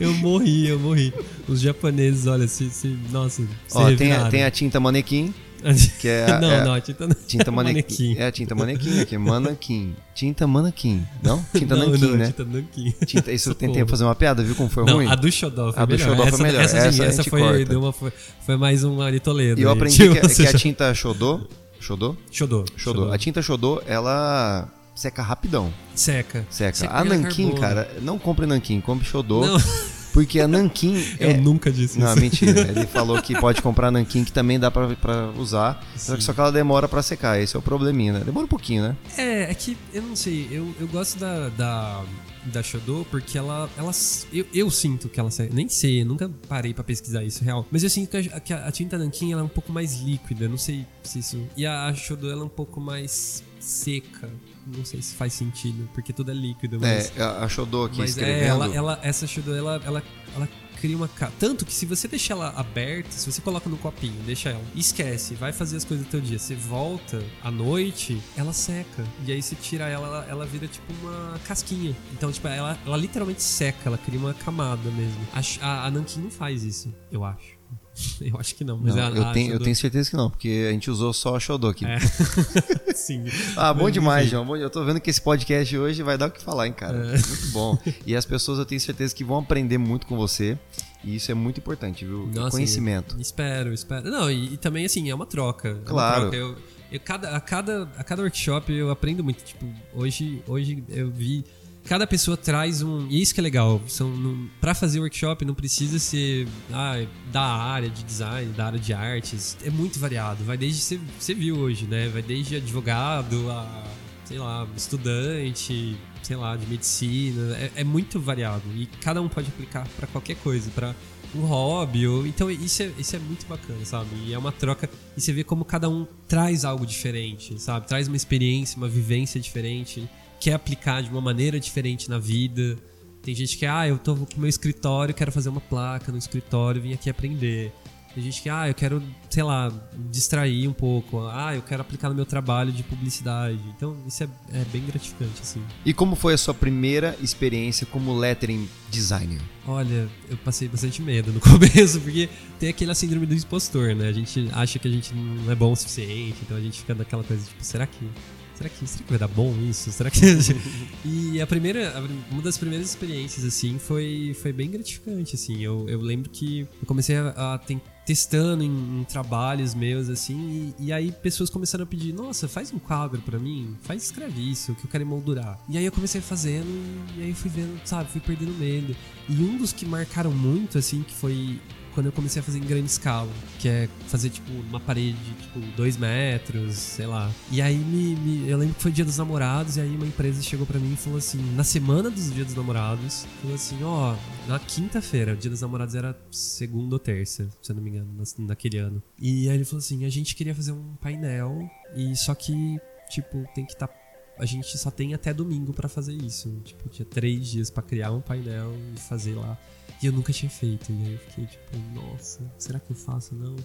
Eu morri, eu morri. Os japoneses, olha, se. se nossa, se Ó, tem a, tem a tinta manequim. Que é, a- não, é não, a tinta não tinta é manequim. É a tinta manequim aqui, manequim. Tinta manequim. Não? Tinta não, nanquim, não, né? Tinta nanquim. Tinta, isso eu tentei fazer uma piada, viu como foi Não, ruim? a do Xodó foi A do melhor. Xodó foi essa, melhor. Essa, Essa essa gente foi, corta. deu uma, foi, foi mais um Ari Toledo. E eu aí, aprendi tipo, que, que a tinta Xodó, Xodó? Xodó. Xodó. A tinta Xodó, ela seca rapidão. Seca. Seca. Seca a nanquim, carbono. cara, não compre nanquim, compre Xodó. Não, Porque a nanquim eu é... nunca disse Não, isso. mentira. Ele falou que pode comprar nanquim que também dá pra, pra usar. Só que, só que ela demora pra secar. Esse é o probleminha, né? Demora um pouquinho, né? É, é que eu não sei, eu, eu gosto da, da, da Shodô porque ela. ela eu, eu sinto que ela. Nem sei, eu nunca parei pra pesquisar isso real. Mas eu sinto que a, que a tinta Nankin ela é um pouco mais líquida, não sei se isso. E a Shodô ela é um pouco mais seca. Não sei se faz sentido, porque tudo é líquido, mas. É, a Xodó aqui mas escrevendo. é, ela, ela, essa Shodô, ela, ela, ela cria uma. Tanto que se você deixar ela aberta, se você coloca no copinho, deixa ela, esquece, vai fazer as coisas do teu dia, você volta à noite, ela seca. E aí você tira ela, ela, ela vira tipo uma casquinha. Então, tipo, ela, ela literalmente seca, ela cria uma camada mesmo. A, a, a Nankin não faz isso, eu acho. Eu acho que não, mas Não, a, eu, a tenho, eu tenho certeza que não, porque a gente usou só a Xodó aqui. É. Sim. Ah, bom demais. João. Bom, Eu tô vendo que esse podcast hoje vai dar o que falar, hein, cara. É. Muito bom. E as pessoas eu tenho certeza que vão aprender muito com você. E isso é muito importante, viu? Nossa, Conhecimento. e- Espero, espero. Não, e, e também assim, é uma troca. É uma Claro. troca. Eu, eu cada, a, cada, a cada workshop eu aprendo muito. Tipo, hoje, hoje eu vi. Cada pessoa traz um. E isso que é legal. São, pra fazer workshop não precisa ser ah, da área de design, da área de artes. É muito variado. Vai desde. Você, viu hoje, né? Vai desde advogado a, sei lá, estudante, sei lá, de medicina. É, é muito variado. E cada um pode aplicar pra qualquer coisa. Pra um hobby. Ou, então isso é, isso é muito bacana, sabe? E é uma troca. E você vê como cada um traz algo diferente, sabe? Traz uma experiência, uma vivência diferente. Quer aplicar de uma maneira diferente na vida. Tem gente que, ah, eu tô com meu escritório, quero fazer uma placa no escritório, vim aqui aprender. Tem gente que, ah, eu quero, sei lá, distrair um pouco. Ah, eu quero aplicar no meu trabalho de publicidade. Então, isso é, é bem gratificante, assim. E como foi a sua primeira experiência como lettering designer? Olha, eu passei bastante medo no começo, porque tem aquela síndrome do impostor, né? A gente acha que a gente não é bom o suficiente, então a gente fica naquela coisa, tipo, será que. Será que, será que vai dar bom isso? Será que. e a primeira. Uma das primeiras experiências, assim, foi, foi bem gratificante, assim. Eu, eu lembro que eu comecei a, a testando em, em trabalhos meus, assim, e, e aí pessoas começaram a pedir, nossa, faz um quadro pra mim, faz, escreve isso, que eu quero emoldurar. E aí eu comecei fazendo, e aí fui vendo, sabe, fui perdendo medo. E um dos que marcaram muito, assim, que foi quando eu comecei a fazer em grande escala, que é fazer, tipo, uma parede, tipo, dois metros, sei lá. E aí me, me- eu lembro que foi dia dos namorados, e aí uma empresa chegou pra mim e falou assim, na semana dos dia dos namorados, falou assim, ó, na quinta-feira, o dia dos namorados era segunda ou terça, se eu não me engano, na- naquele ano. E aí ele falou assim, a gente queria fazer um painel, e só que, tipo, tem que estar a gente só tem até domingo pra fazer isso. Tipo, tinha três dias pra criar um painel e fazer lá. E eu nunca tinha feito. E aí eu fiquei tipo, nossa, será que eu faço? Não.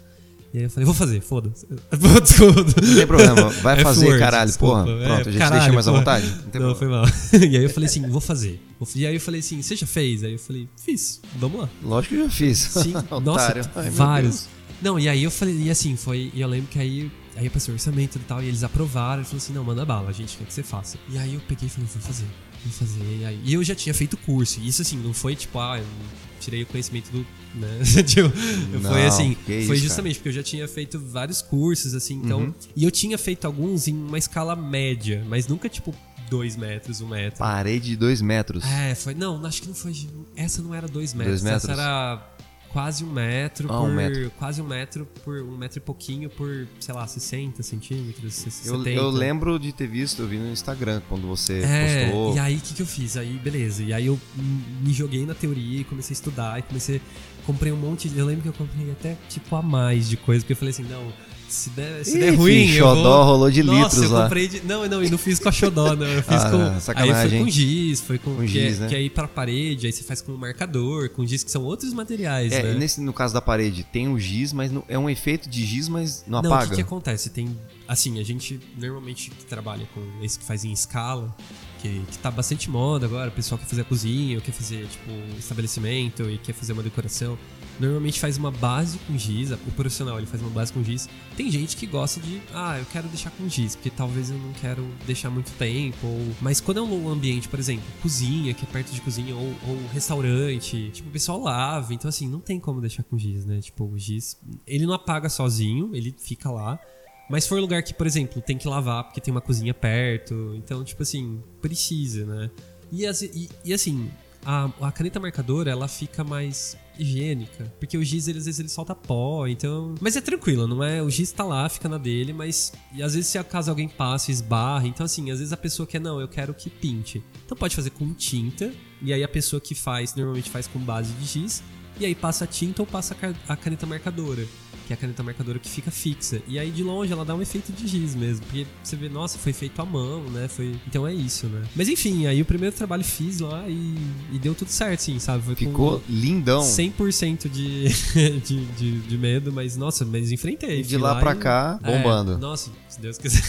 E aí eu falei, vou fazer, foda-se. Não tem problema, vai fazer, F-word, caralho, desculpa. porra. É, Pronto, a gente caralho, deixa mais à vontade. Não Não, foi mal. E aí eu falei assim, vou fazer. E aí eu falei assim, você já fez? Aí eu falei, fiz, vamos lá. Lógico que eu já fiz. Sim, nossa, Ai, vários. Não, e aí eu falei, e assim, foi. E eu lembro que aí, aí eu passei o orçamento e tal, e eles aprovaram, e falou assim, não, manda bala, a gente quer que você faça. E aí eu peguei e falei, vou fazer, fazer. E, eu já tinha feito curso, isso assim, não foi tipo, ah, eu tirei o conhecimento do. Né? tipo, Não, foi assim, que isso, foi cara. justamente porque eu já tinha feito vários cursos, assim, então. Uhum. E eu tinha feito alguns em uma escala média, mas nunca tipo dois metros, um metro. Parede de dois metros. É, foi. Não, acho que não foi. Essa não era dois metros. Dois metros? Essa era quase um metro Ah, por. um metro. Quase um metro por um metro e pouquinho por, sei lá, 60 centímetros, 70. Eu, eu lembro de ter visto, eu vi no Instagram quando você É, postou. e aí o que, que eu fiz? Aí, beleza. E aí eu me joguei na teoria e comecei a estudar e comecei. Comprei um monte de. Eu lembro que eu comprei até tipo a mais de coisa, porque eu falei assim, não. Se der, se Ih, der ruim, filho, eu vou... xodó rolou de Nossa, litros eu lá. comprei de... Não, não, e não fiz com a xodó, não. Eu fiz Ah, com... Aí sacanagem, foi com giz, foi com... Com que, giz, é, né? que aí pra parede, aí você faz com marcador, com giz, que são outros materiais, É, né? nesse, no caso da parede, tem o giz, mas não- é um efeito de giz, mas não, Não, o apaga. que, que acontece? Tem assim, a gente normalmente trabalha com esse que faz em escala, que, que tá bastante moda agora, o pessoal quer fazer a cozinha, quer fazer, tipo, um estabelecimento e quer fazer uma decoração. Normalmente faz uma base com giz, o profissional ele faz uma base com giz. Tem gente que gosta de, ah, eu quero deixar com giz, porque talvez eu não quero deixar muito tempo, ou... mas quando é um ambiente, por exemplo, cozinha, que é perto de cozinha, ou, ou restaurante, tipo, o pessoal lava, então assim, não tem como deixar com giz, né? Tipo, o giz, ele não apaga sozinho, ele fica lá, mas se for lugar que, por exemplo, tem que lavar porque tem uma cozinha perto, então, tipo assim, precisa, né? E, e, e assim, a, a, caneta marcadora, ela fica mais higiênica, porque o giz, ele, às vezes, ele solta pó, então... Mas é tranquilo, não é? O giz tá lá, fica na dele, mas... E às vezes, se acaso alguém passa, esbarra, então assim, às vezes a pessoa quer, não, eu quero que pinte. Então pode fazer com tinta, e aí a pessoa que faz, normalmente faz com base de giz, e aí passa a tinta ou passa a caneta marcadora que é a caneta marcadora que fica fixa. E aí de longe ela dá um efeito de giz mesmo, porque você vê, nossa, foi feito à mão, né? Foi... Então é isso, né? Mas enfim, aí o primeiro trabalho fiz lá e, e deu tudo certo, sim, sabe? Foi Ficou lindão. 100% de, de, de, de, medo, mas nossa, mas enfrentei. E de lá, lá pra e... cá, bombando. É, nossa, se Deus quiser.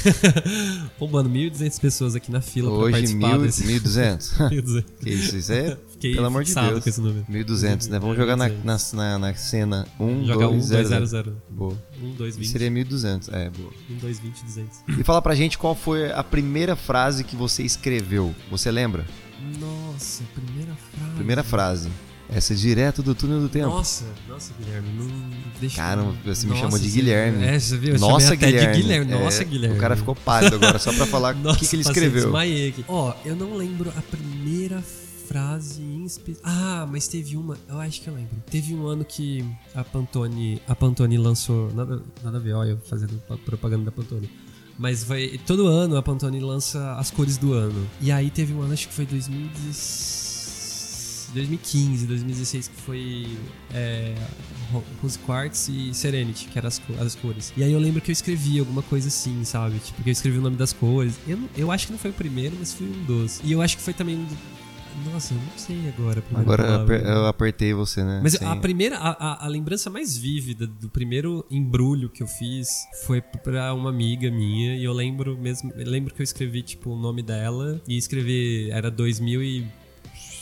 bombando 1.200 pessoas aqui na fila Hoje, pra participar mil, desse... 1.200. 1.200. que isso, isso é Fiquei Pelo amor de Deus. com esse número. 1200, né? Vamos jogar na, na, na, na cena 1, Joga 2, 0, 0, 0. Boa. 1, 2, 20. Seria 1200, é, boa. 1, 2, 20, 200. E fala pra gente qual foi a primeira frase que você escreveu. Você lembra? Nossa, primeira frase. Primeira frase. Essa é direto do túnel do tempo. Nossa, nossa, Guilherme, não deixa. Caramba, você me nossa, chamou de Guilherme. É, você viu? Eu nossa, Guilherme. de Guilherme. Nossa, é, Guilherme. O cara ficou pálido agora, só pra falar o que, que ele escreveu. Ó, eu não lembro a primeira frase em. Ah, mas teve uma, eu acho que eu lembro. Teve um ano que a Pantone, a Pantone lançou, nada, nada a ver, olha, fazendo propaganda da Pantone. Mas vai, todo ano a Pantone lança as cores do ano. E aí teve um ano, acho que foi 2016 2015, 2016, que foi é, Rose Quartz e Serenity, que eram as, as cores. E aí eu lembro que eu escrevi alguma coisa assim, sabe? Tipo, que eu escrevi o nome das cores. Eu, eu acho que não foi o primeiro, mas foi um dos. E eu acho que foi também nossa, eu não sei agora. Agora aper, eu apertei você, né? Mas Sim. a primeira, a, a, a, lembrança mais vívida do primeiro embrulho que eu fiz foi pra uma amiga minha e eu lembro mesmo, eu lembro que eu escrevi tipo o nome dela e escrevi era 2000 e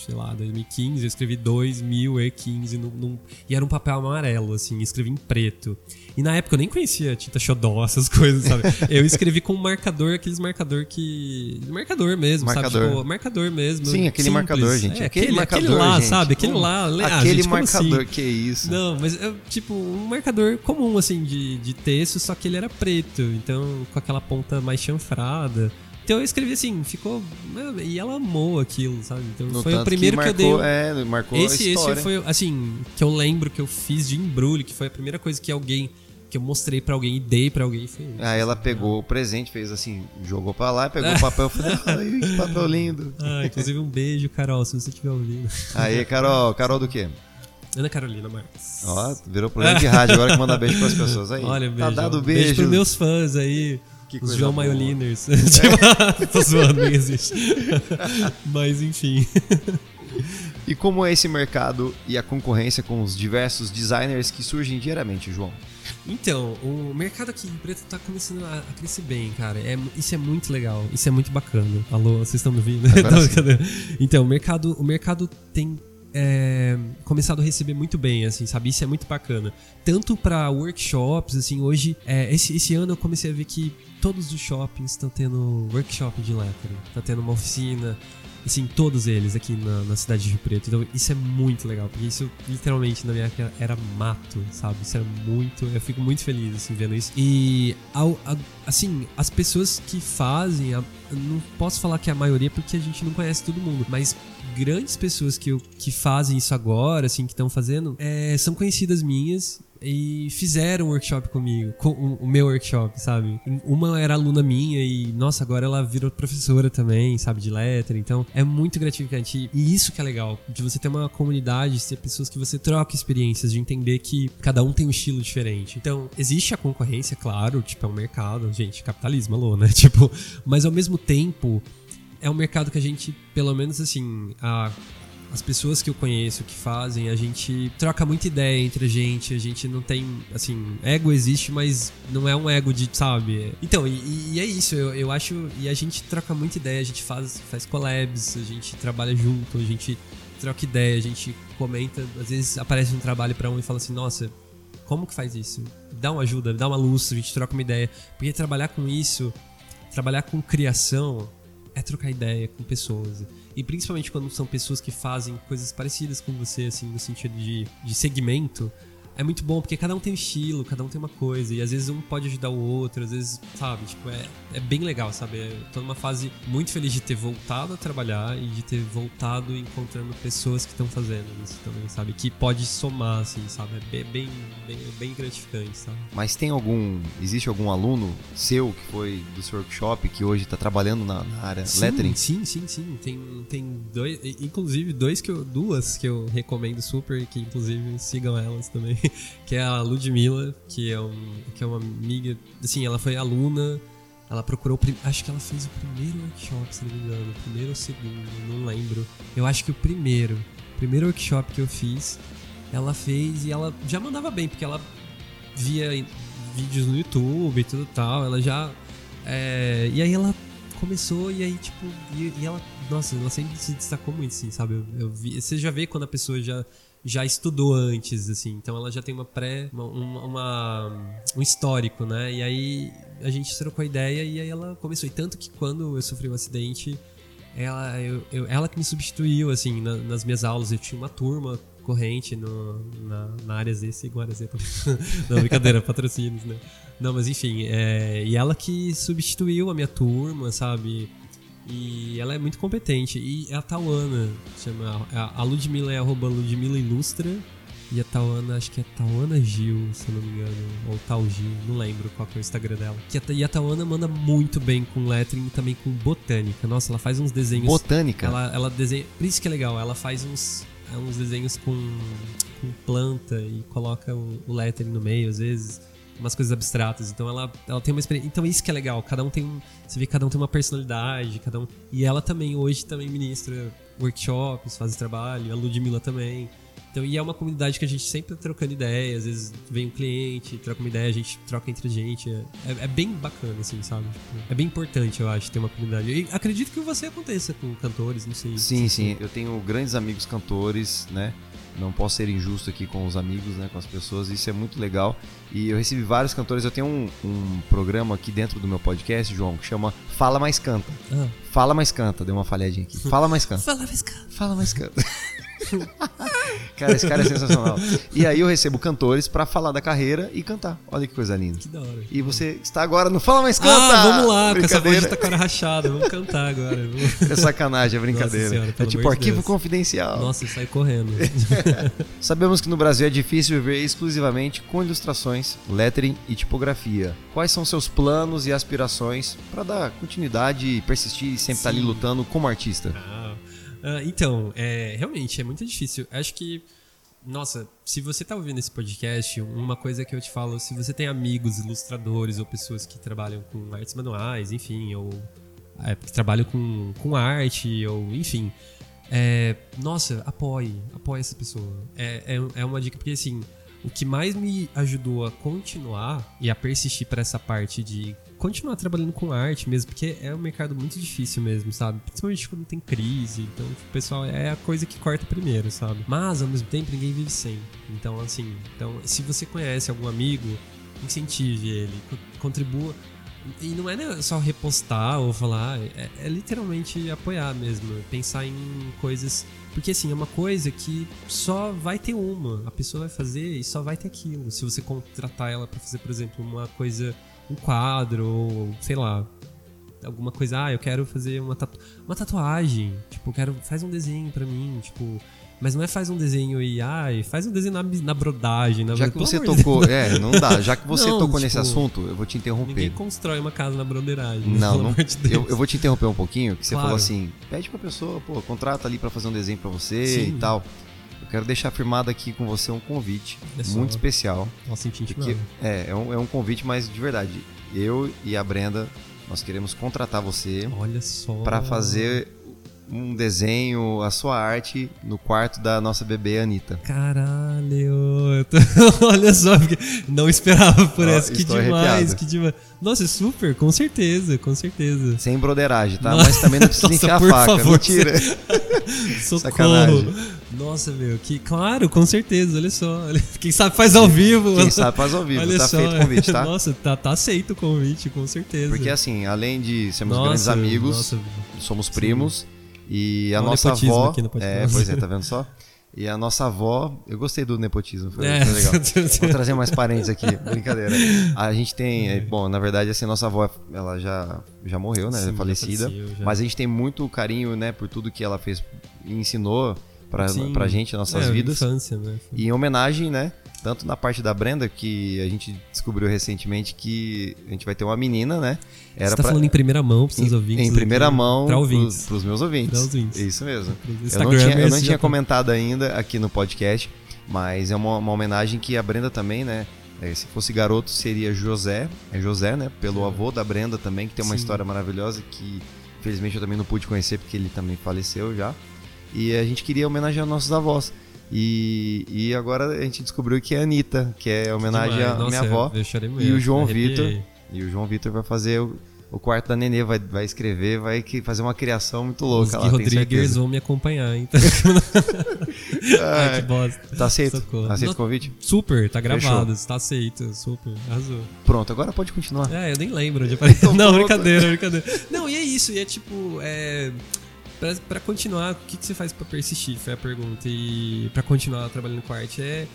sei lá, 2015, eu escrevi 2015 num, num, e era um papel amarelo, assim, escrevi em preto. E na época eu nem conhecia tinta xodó, essas coisas, sabe? eu escrevi com um marcador, aqueles marcador que. Marcador mesmo, marcador. sabe? Tipo, marcador mesmo. Sim, aquele simples. marcador, gente. É, aquele, aquele, marcador, aquele lá, gente. sabe? Aquele lá. Ah, aquele gente, marcador, assim? que é isso? Não, mas é tipo um marcador comum, assim, de, de texto, só que ele era preto. Então, com aquela ponta mais chanfrada. Então eu escrevi assim, ficou. E ela amou aquilo, sabe? Então no foi o primeiro que, marcou, que, eu dei. É, marcou esse, esse foi, assim, que eu lembro que eu fiz de embrulho, que foi a primeira coisa que alguém. Que eu mostrei pra alguém e dei pra alguém. Foi isso, Aí ela pegou o presente, fez assim, jogou pra lá, pegou o papel e falou: ai, que papel lindo. Ah, inclusive um beijo, Carol, se você estiver ouvindo. Aí, Carol, Carol do quê? Ana Carolina Marques. Ó, virou programa de rádio agora que manda beijo pras pessoas aí. Olha, tá beijo. Tá dado beijo. Beijo pros meus fãs aí. Que Os João boa. Maioliners. Tô zoando, nem existe. Mas enfim. E como é esse mercado e a concorrência com os diversos designers que surgem diariamente, João? Então, o mercado aqui em Preto tá começando a, a crescer bem, cara. É, isso é muito legal, isso é muito bacana. Alô, vocês estão me ouvindo? então, o mercado, o mercado tem é, começado a receber muito bem, assim, sabe? Isso é muito bacana. Tanto para workshops, assim, hoje, é, esse, esse ano eu comecei a ver que todos os shoppings estão tendo workshop de lettering. Tá tendo uma oficina, assim, todos eles aqui na, na, cidade de Rio Preto. Então isso é muito legal, porque isso literalmente na minha época era mato, sabe? Isso era muito. Eu fico muito feliz, assim, vendo isso. E, ao, a, assim, as pessoas que fazem, a, não posso falar que é a maioria porque a gente não conhece todo mundo, mas grandes pessoas que, que fazem isso agora, assim, que estão fazendo, é, são conhecidas minhas e fizeram um workshop comigo, com o meu workshop, sabe? Uma era aluna minha e, nossa, agora ela virou professora também, sabe, de letra. Então é muito gratificante. E isso que é legal, de você ter uma comunidade, ter pessoas que você troca experiências, de entender que cada um tem um estilo diferente. Então, existe a concorrência, claro, tipo, é um mercado, gente, capitalismo, alô, né? Tipo, mas ao mesmo tempo, é um mercado que a gente, pelo menos assim, a as pessoas que eu conheço que fazem, a gente troca muita ideia entre a gente, a gente não tem, assim, ego existe, mas não é um ego de, sabe? Então, e, e é isso, eu, eu acho, e a gente troca muita ideia, a gente faz, faz collabs, a gente trabalha junto, a gente troca ideia, a gente comenta, às vezes aparece um trabalho para um e fala assim, nossa, como que faz isso? Dá uma ajuda, dá uma luz, a gente troca uma ideia. Porque trabalhar com isso, trabalhar com criação, é trocar ideia com pessoas. E principalmente quando são pessoas que fazem coisas parecidas com você, assim, no sentido de, de segmento, é muito bom, porque cada um tem um estilo, cada um tem uma coisa, e às vezes um pode ajudar o outro, às vezes, sabe, tipo, é, é bem legal, sabe? Eu tô numa fase muito feliz de ter voltado a trabalhar e de ter voltado encontrando pessoas que estão fazendo isso também, sabe? Que pode somar, assim, sabe? É bem, bem, bem gratificante, sabe? Mas tem algum, existe algum aluno seu que foi do seu workshop que hoje tá trabalhando na, na área sim, lettering? Sim, sim, sim. Tem, tem dois, inclusive dois que eu, duas que eu recomendo super, que inclusive sigam elas também. Que é a Ludmilla, que é, um, que é uma amiga. Assim, ela foi aluna, ela procurou. Acho que ela fez o primeiro workshop, se não me engano. O primeiro ou o segundo, não lembro. Eu acho que o primeiro. O primeiro workshop que eu fiz, ela fez e ela já mandava bem, porque ela via vídeos no YouTube e tudo tal. Ela já. É, e aí ela começou e aí, tipo, e, e, ela, nossa, ela sempre se destacou muito, assim, sabe? Eu, eu vi, você já vê quando a pessoa já já estudou antes, assim. Então ela já tem uma pré, uma, uma, um histórico, né? E aí a gente trocou ideia e aí ela começou. E tanto que quando eu sofri um acidente, ela, eu, eu, ela que me substituiu, assim, na, nas minhas aulas. Eu tinha uma turma corrente no, na, na área Z, área Z. Não, brincadeira, patrocínios, né? Não, mas enfim, é, e ela que substituiu a minha turma, sabe? E ela é muito competente. E é a Tauana, chama, a Ludmilla é arroba Ludmilla Ilustra. E a Tauana, acho que é Tauana Gil, se eu não me engano. Ou Tal Gil, não lembro qual é o Instagram dela. E a Tauana manda muito bem com lettering e também com botânica. Nossa, ela faz uns desenhos. Botânica? Ela, ela desenha. Por isso que é legal, ela faz uns, é, uns desenhos com, com planta e coloca o, o lettering no meio, às vezes umas coisas abstratas. Então ela, ela tem uma experiência. Então isso que é legal. Cada um tem. Você vê que cada um tem uma personalidade, cada um. E ela também hoje também ministra workshops, faz trabalho, a Ludmilla também. Então, e é uma comunidade que a gente sempre tá trocando ideia, às vezes vem um cliente, troca uma ideia, a gente troca entre a gente. É, é bem bacana, assim, sabe? É bem importante, eu acho, ter uma comunidade. E acredito que você aconteça com cantores, não sei. Sim, sim. Eu tenho grandes amigos cantores, né? Não posso ser injusto aqui com os amigos, né, com as pessoas, isso é muito legal. E eu recebi vários cantores, eu tenho um, um programa aqui dentro do meu podcast, João, que chama Fala Mais Canta. Ah. Fala Mais Canta, deu uma falhadinha aqui. Fala Mais Canta. Fala Mais Canta. Fala Mais Canta. cara, esse cara é sensacional. E aí eu recebo cantores para falar da carreira e cantar. Olha que coisa linda. Que da hora. E você está agora no Fala Mais Canta. Ah, vamos lá, com essa voz de cara rachada. Vamos cantar agora. É sacanagem, é brincadeira. Senhora, é tipo arquivo Deus. confidencial. Nossa, sai correndo. Sabemos que no Brasil é difícil viver exclusivamente com ilustrações, lettering e tipografia. Quais são seus planos e aspirações para dar continuidade e persistir e sempre estar tá ali lutando como artista? Ah Uh, então, é, realmente, é muito difícil. Acho que, nossa, se você está ouvindo esse podcast, uma coisa que eu te falo, se você tem amigos ilustradores ou pessoas que trabalham com artes manuais, enfim, ou é, que trabalham com, com arte, ou enfim, é, nossa, apoie, apoie essa pessoa. É, é, é uma dica, porque assim, o que mais me ajudou a continuar e a persistir para essa parte de continuar trabalhando com arte mesmo, porque é um mercado muito difícil mesmo, sabe? Principalmente quando tem crise. Então, tipo, o pessoal é a coisa que corta primeiro, sabe? Mas, ao mesmo tempo, ninguém vive sem. Então, assim, então, se você conhece algum amigo, incentive ele, contribua. E não é só repostar ou falar, é, é literalmente apoiar mesmo, pensar em coisas porque assim, é uma coisa que só vai ter uma. A pessoa vai fazer e só vai ter aquilo. Se você contratar ela para fazer, por exemplo, uma coisa um quadro, ou sei lá, alguma coisa, ah, eu quero fazer uma, tatu uma tatuagem, tipo, quero, faz um desenho para mim, tipo, mas não é faz um desenho e, ai, faz um desenho na, na brodagem. Na já que você tocou, é, não dá. Já que você não, tocou tipo, nesse assunto, eu vou te interromper. Ninguém constrói uma casa na broderagem. Não, não. De eu, eu, vou te interromper um pouquinho, que você claro. falou assim, pede pra pessoa, pô, contrata ali para fazer um desenho para você Sim. e tal. Eu quero deixar firmado aqui com você um convite é muito especial. Nossa, porque, é, é um, é um convite, mas de verdade. Eu e a Brenda, nós queremos contratar você para fazer um desenho, a sua arte no quarto da nossa bebê Anitta. Caralho! tô- Olha só, porque não esperava por essa. Que demais, arrepiado. que demais. Nossa, super, com certeza, com certeza. Sem broderagem, tá? Nossa, Mas também não precisa nossa, enfiar a por faca. favor, Mentira. Socorro. Sacanagem. Nossa, meu, que claro, com certeza, olha só. Quem sabe faz ao vivo. Quem sabe faz ao vivo. Olha tá só. feito o convite, tá? Nossa, tá, tá aceito o convite, com certeza. Porque assim, além de sermos Nossa, grandes amigos, nossa, somos primos. E a o nossa avó. aqui no É, pois é, tá vendo só? E a nossa avó, eu gostei do nepotismo, foi, É. legal. Vou trazer mais parentes aqui, brincadeira. A gente tem, é, bom, na verdade, assim, nossa avó, ela já, já morreu, né? Sim, já falecida. faleceu, já. Mas a gente tem muito carinho, né, por tudo que ela fez e ensinou pra, Sim. pra gente, nossas é, vidas. Infância, né? E em homenagem, né? Tanto na parte da Brenda, que a gente descobriu recentemente que a gente vai ter uma menina, né? Você tá falando em primeira mão pros seus ouvintes. Em primeira aqui, mão Pra pros, pros meus ouvintes. Pra ouvintes. Isso mesmo. Eu não tinha, eu não tinha tá- comentado ainda aqui no podcast, mas é uma, uma homenagem que a Brenda também, né? é, se fosse garoto, seria José. É José, né? Pelo avô da Brenda também, que tem uma Sim. história maravilhosa que, infelizmente, eu também não pude conhecer porque ele também faleceu já. E a gente queria homenagear nossos avós. E, e agora a gente descobriu que é a Anitta, que é homenagem Demais. à Nossa, minha avó. E o João. Vitor. E o João Vitor vai fazer o, o quarto da Nenê, vai, vai escrever, vai que- fazer uma criação muito Os louca Gui lá, Rodrigues vão me acompanhar, então. Ai, que bosta. Tá aceito? Socorro. Aceita Não- o convite? Super, tá gravado, Fechou. tá aceito, super, arrasou. Pronto, agora pode continuar. É, eu nem lembro onde apareceu. Então não, brincadeira, brincadeira. Não, e é isso, e é tipo, é. Pra continuar, o que, que você faz pra persistir? Foi a pergunta. E pra continuar trabalhando com arte é.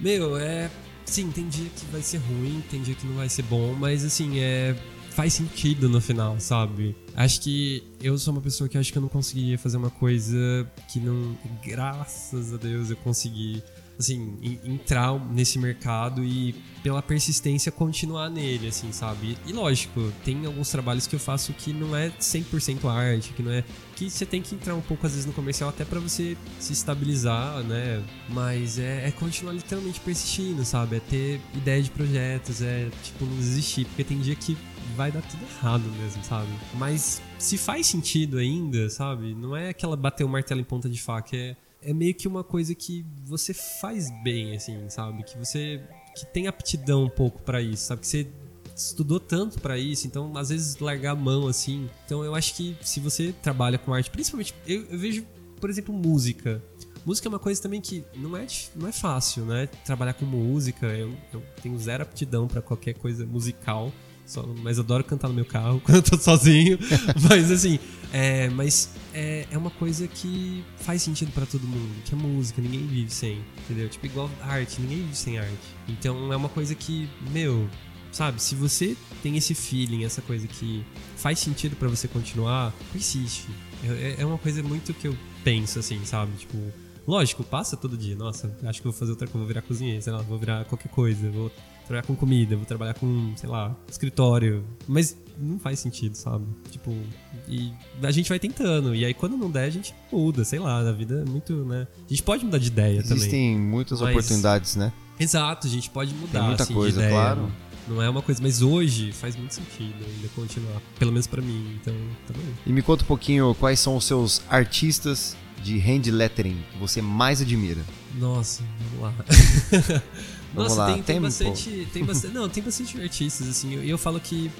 Meu, é. Sim, tem dia que vai ser ruim, tem dia que não vai ser bom, mas assim, é. Faz sentido no final, sabe? Acho que eu sou uma pessoa que acho que eu não conseguiria fazer uma coisa que não. Graças a Deus eu consegui assim, en- entrar nesse mercado e pela persistência continuar nele, assim, sabe? E lógico, tem alguns trabalhos que eu faço que não é 100% arte, que não é que você tem que entrar um pouco às vezes no comercial até pra você se estabilizar, né? Mas é, é continuar literalmente persistindo, sabe? É ter ideia de projetos, é tipo não desistir, porque tem dia que vai dar tudo errado mesmo, sabe? Mas se faz sentido ainda, sabe? Não é aquela bater o martelo em ponta de faca, é é meio que uma coisa que você faz bem, assim, sabe? Que você que tem aptidão um pouco pra isso, sabe? Que você estudou tanto pra isso, então às vezes largar a mão assim. Então eu acho que se você trabalha com arte, principalmente eu, eu vejo, por exemplo, música. Música é uma coisa também que não é, não é fácil, né? Trabalhar com música, eu, eu tenho zero aptidão pra qualquer coisa musical. Só, mas adoro cantar no meu carro quando eu tô sozinho. mas assim, é, mas é, é uma coisa que faz sentido pra todo mundo, que é música, ninguém vive sem, entendeu? Tipo, igual arte, ninguém vive sem arte. Então é uma coisa que, meu, sabe, se você tem esse feeling, essa coisa que faz sentido pra você continuar, persiste. É, é uma coisa muito que eu penso, assim, sabe? Tipo, lógico, passa todo dia. Nossa, acho que vou fazer outra coisa, vou virar cozinheiro, sei lá, vou virar qualquer coisa, vou trabalhar com comida, vou trabalhar com, sei lá, escritório. Mas não faz sentido, sabe? Tipo, e a gente vai tentando. E aí quando não der, a gente muda, sei lá, a vida é muito, né? A gente pode mudar de ideia também. Existem muitas Mas- oportunidades, né? Exato, a gente pode mudar. Tem muita assim, de coisa, ideia. claro. Não é uma coisa, mas hoje faz muito sentido ainda continuar. Pelo menos pra mim, então também. E me conta um pouquinho quais são os seus artistas de hand lettering que você mais admira. Nossa, vamos lá. Vamos Nossa, lá, tem, tem bastante. Tem bastante. Não, tem bastante artistas, assim. E eu, falo que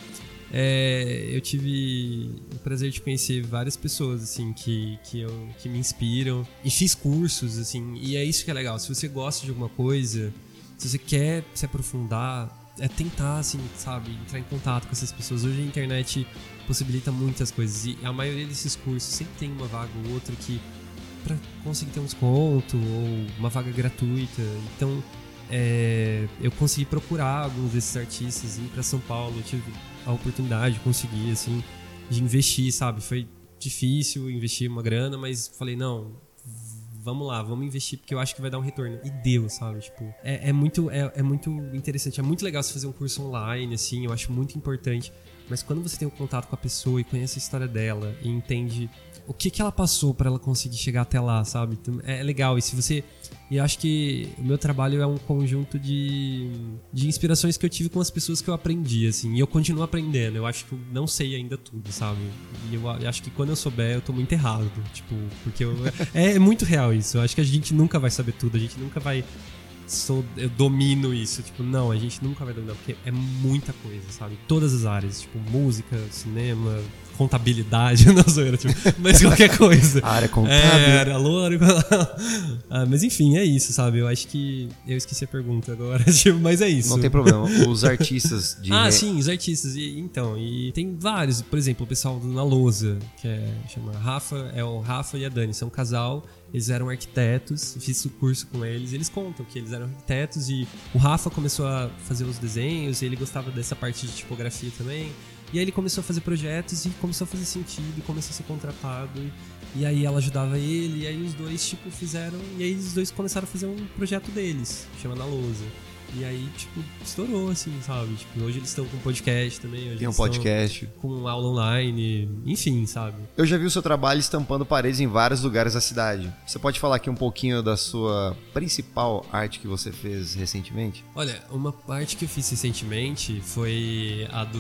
é, eu tive o prazer de conhecer várias pessoas, assim, que, que, eu, que me inspiram. E fiz cursos, assim. E é isso que é legal. Se você gosta de alguma coisa, se você quer se aprofundar, é tentar, assim, sabe, entrar em contato com essas pessoas. Hoje a internet possibilita muitas coisas. E a maioria desses cursos sempre tem uma vaga ou outra que para conseguir ter um desconto ou uma vaga gratuita. Então, é, eu consegui procurar alguns desses artistas, ir para São Paulo, tive a oportunidade de conseguir, assim, de investir, sabe? Foi difícil investir uma grana, mas falei, não, vamos lá, vamos investir porque eu acho que vai dar um retorno. E deu, sabe? Tipo, é, é muito, é, é muito interessante, é muito legal você fazer um curso online, assim, eu acho muito importante. Mas quando você tem um contato com a pessoa e conhece a história dela e entende o que, que ela passou para ela conseguir chegar até lá, sabe? Então, é legal. E se você. E acho que o meu trabalho é um conjunto de, de inspirações que eu tive com as pessoas que eu aprendi, assim. E eu continuo aprendendo. Eu acho que eu não sei ainda tudo, sabe? E eu acho que quando eu souber, eu tô muito errado. Tipo, porque eu, é, é muito real isso. Eu acho que a gente nunca vai saber tudo. A gente nunca vai sou, eu domino isso. Tipo, não, a gente nunca vai dominar, porque é muita coisa, sabe? Todas as áreas, tipo, música, cinema, contabilidade, não zoeira, tipo, mas qualquer coisa. A área contábil. É, área loura. ah, mas enfim, é isso, sabe? Eu acho que. Eu esqueci a pergunta agora, tipo, mas é isso. Não tem problema. Os artistas de. ah, sim, os artistas. E, então, e tem vários, por exemplo, o pessoal do Na Lousa, que é. chama Rafa, é o Rafa e a Dani, são um casal. Eles eram arquitetos, fiz o curso com eles. Eles contam que eles eram arquitetos e o Rafa começou a fazer os desenhos ele gostava dessa parte de tipografia também. E aí ele começou a fazer projetos e começou a fazer sentido, e começou a ser contratado. E aí ela ajudava ele, e aí os dois, tipo, fizeram. E aí os dois começaram a fazer um projeto deles, chamado A Lousa. E aí, tipo, estourou, assim, sabe? Tipo, hoje eles estão com podcast também. Tem um podcast. Com aula online, enfim, sabe? Eu já vi o seu trabalho estampando paredes em vários lugares da cidade. Você pode falar aqui um pouquinho da sua principal arte que você fez recentemente? Olha, uma parte que eu fiz recentemente foi a do.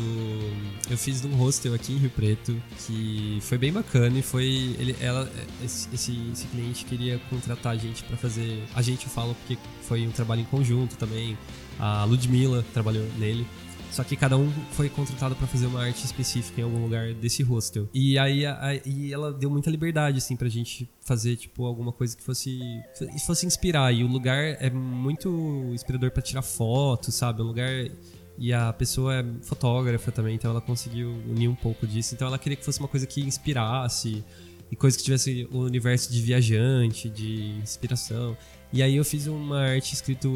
Eu fiz de um hostel aqui em Rio Preto, que foi bem bacana e foi. Ele, ela, esse, esse cliente queria contratar a gente para fazer. A gente fala porque foi um trabalho em conjunto também. A Ludmilla trabalhou nele. Só que cada um foi contratado para fazer uma arte específica em algum lugar desse hostel. E aí a, a, e ela deu muita liberdade, assim, pra gente fazer, tipo, alguma coisa que fosse, fosse inspirar. E o lugar é muito inspirador para tirar fotos, sabe? Um lugar. E a pessoa é fotógrafa também, então ela conseguiu unir um pouco disso. Então ela queria que fosse uma coisa que inspirasse e coisa que tivesse o universo de viajante, de inspiração. E aí eu fiz uma arte escrito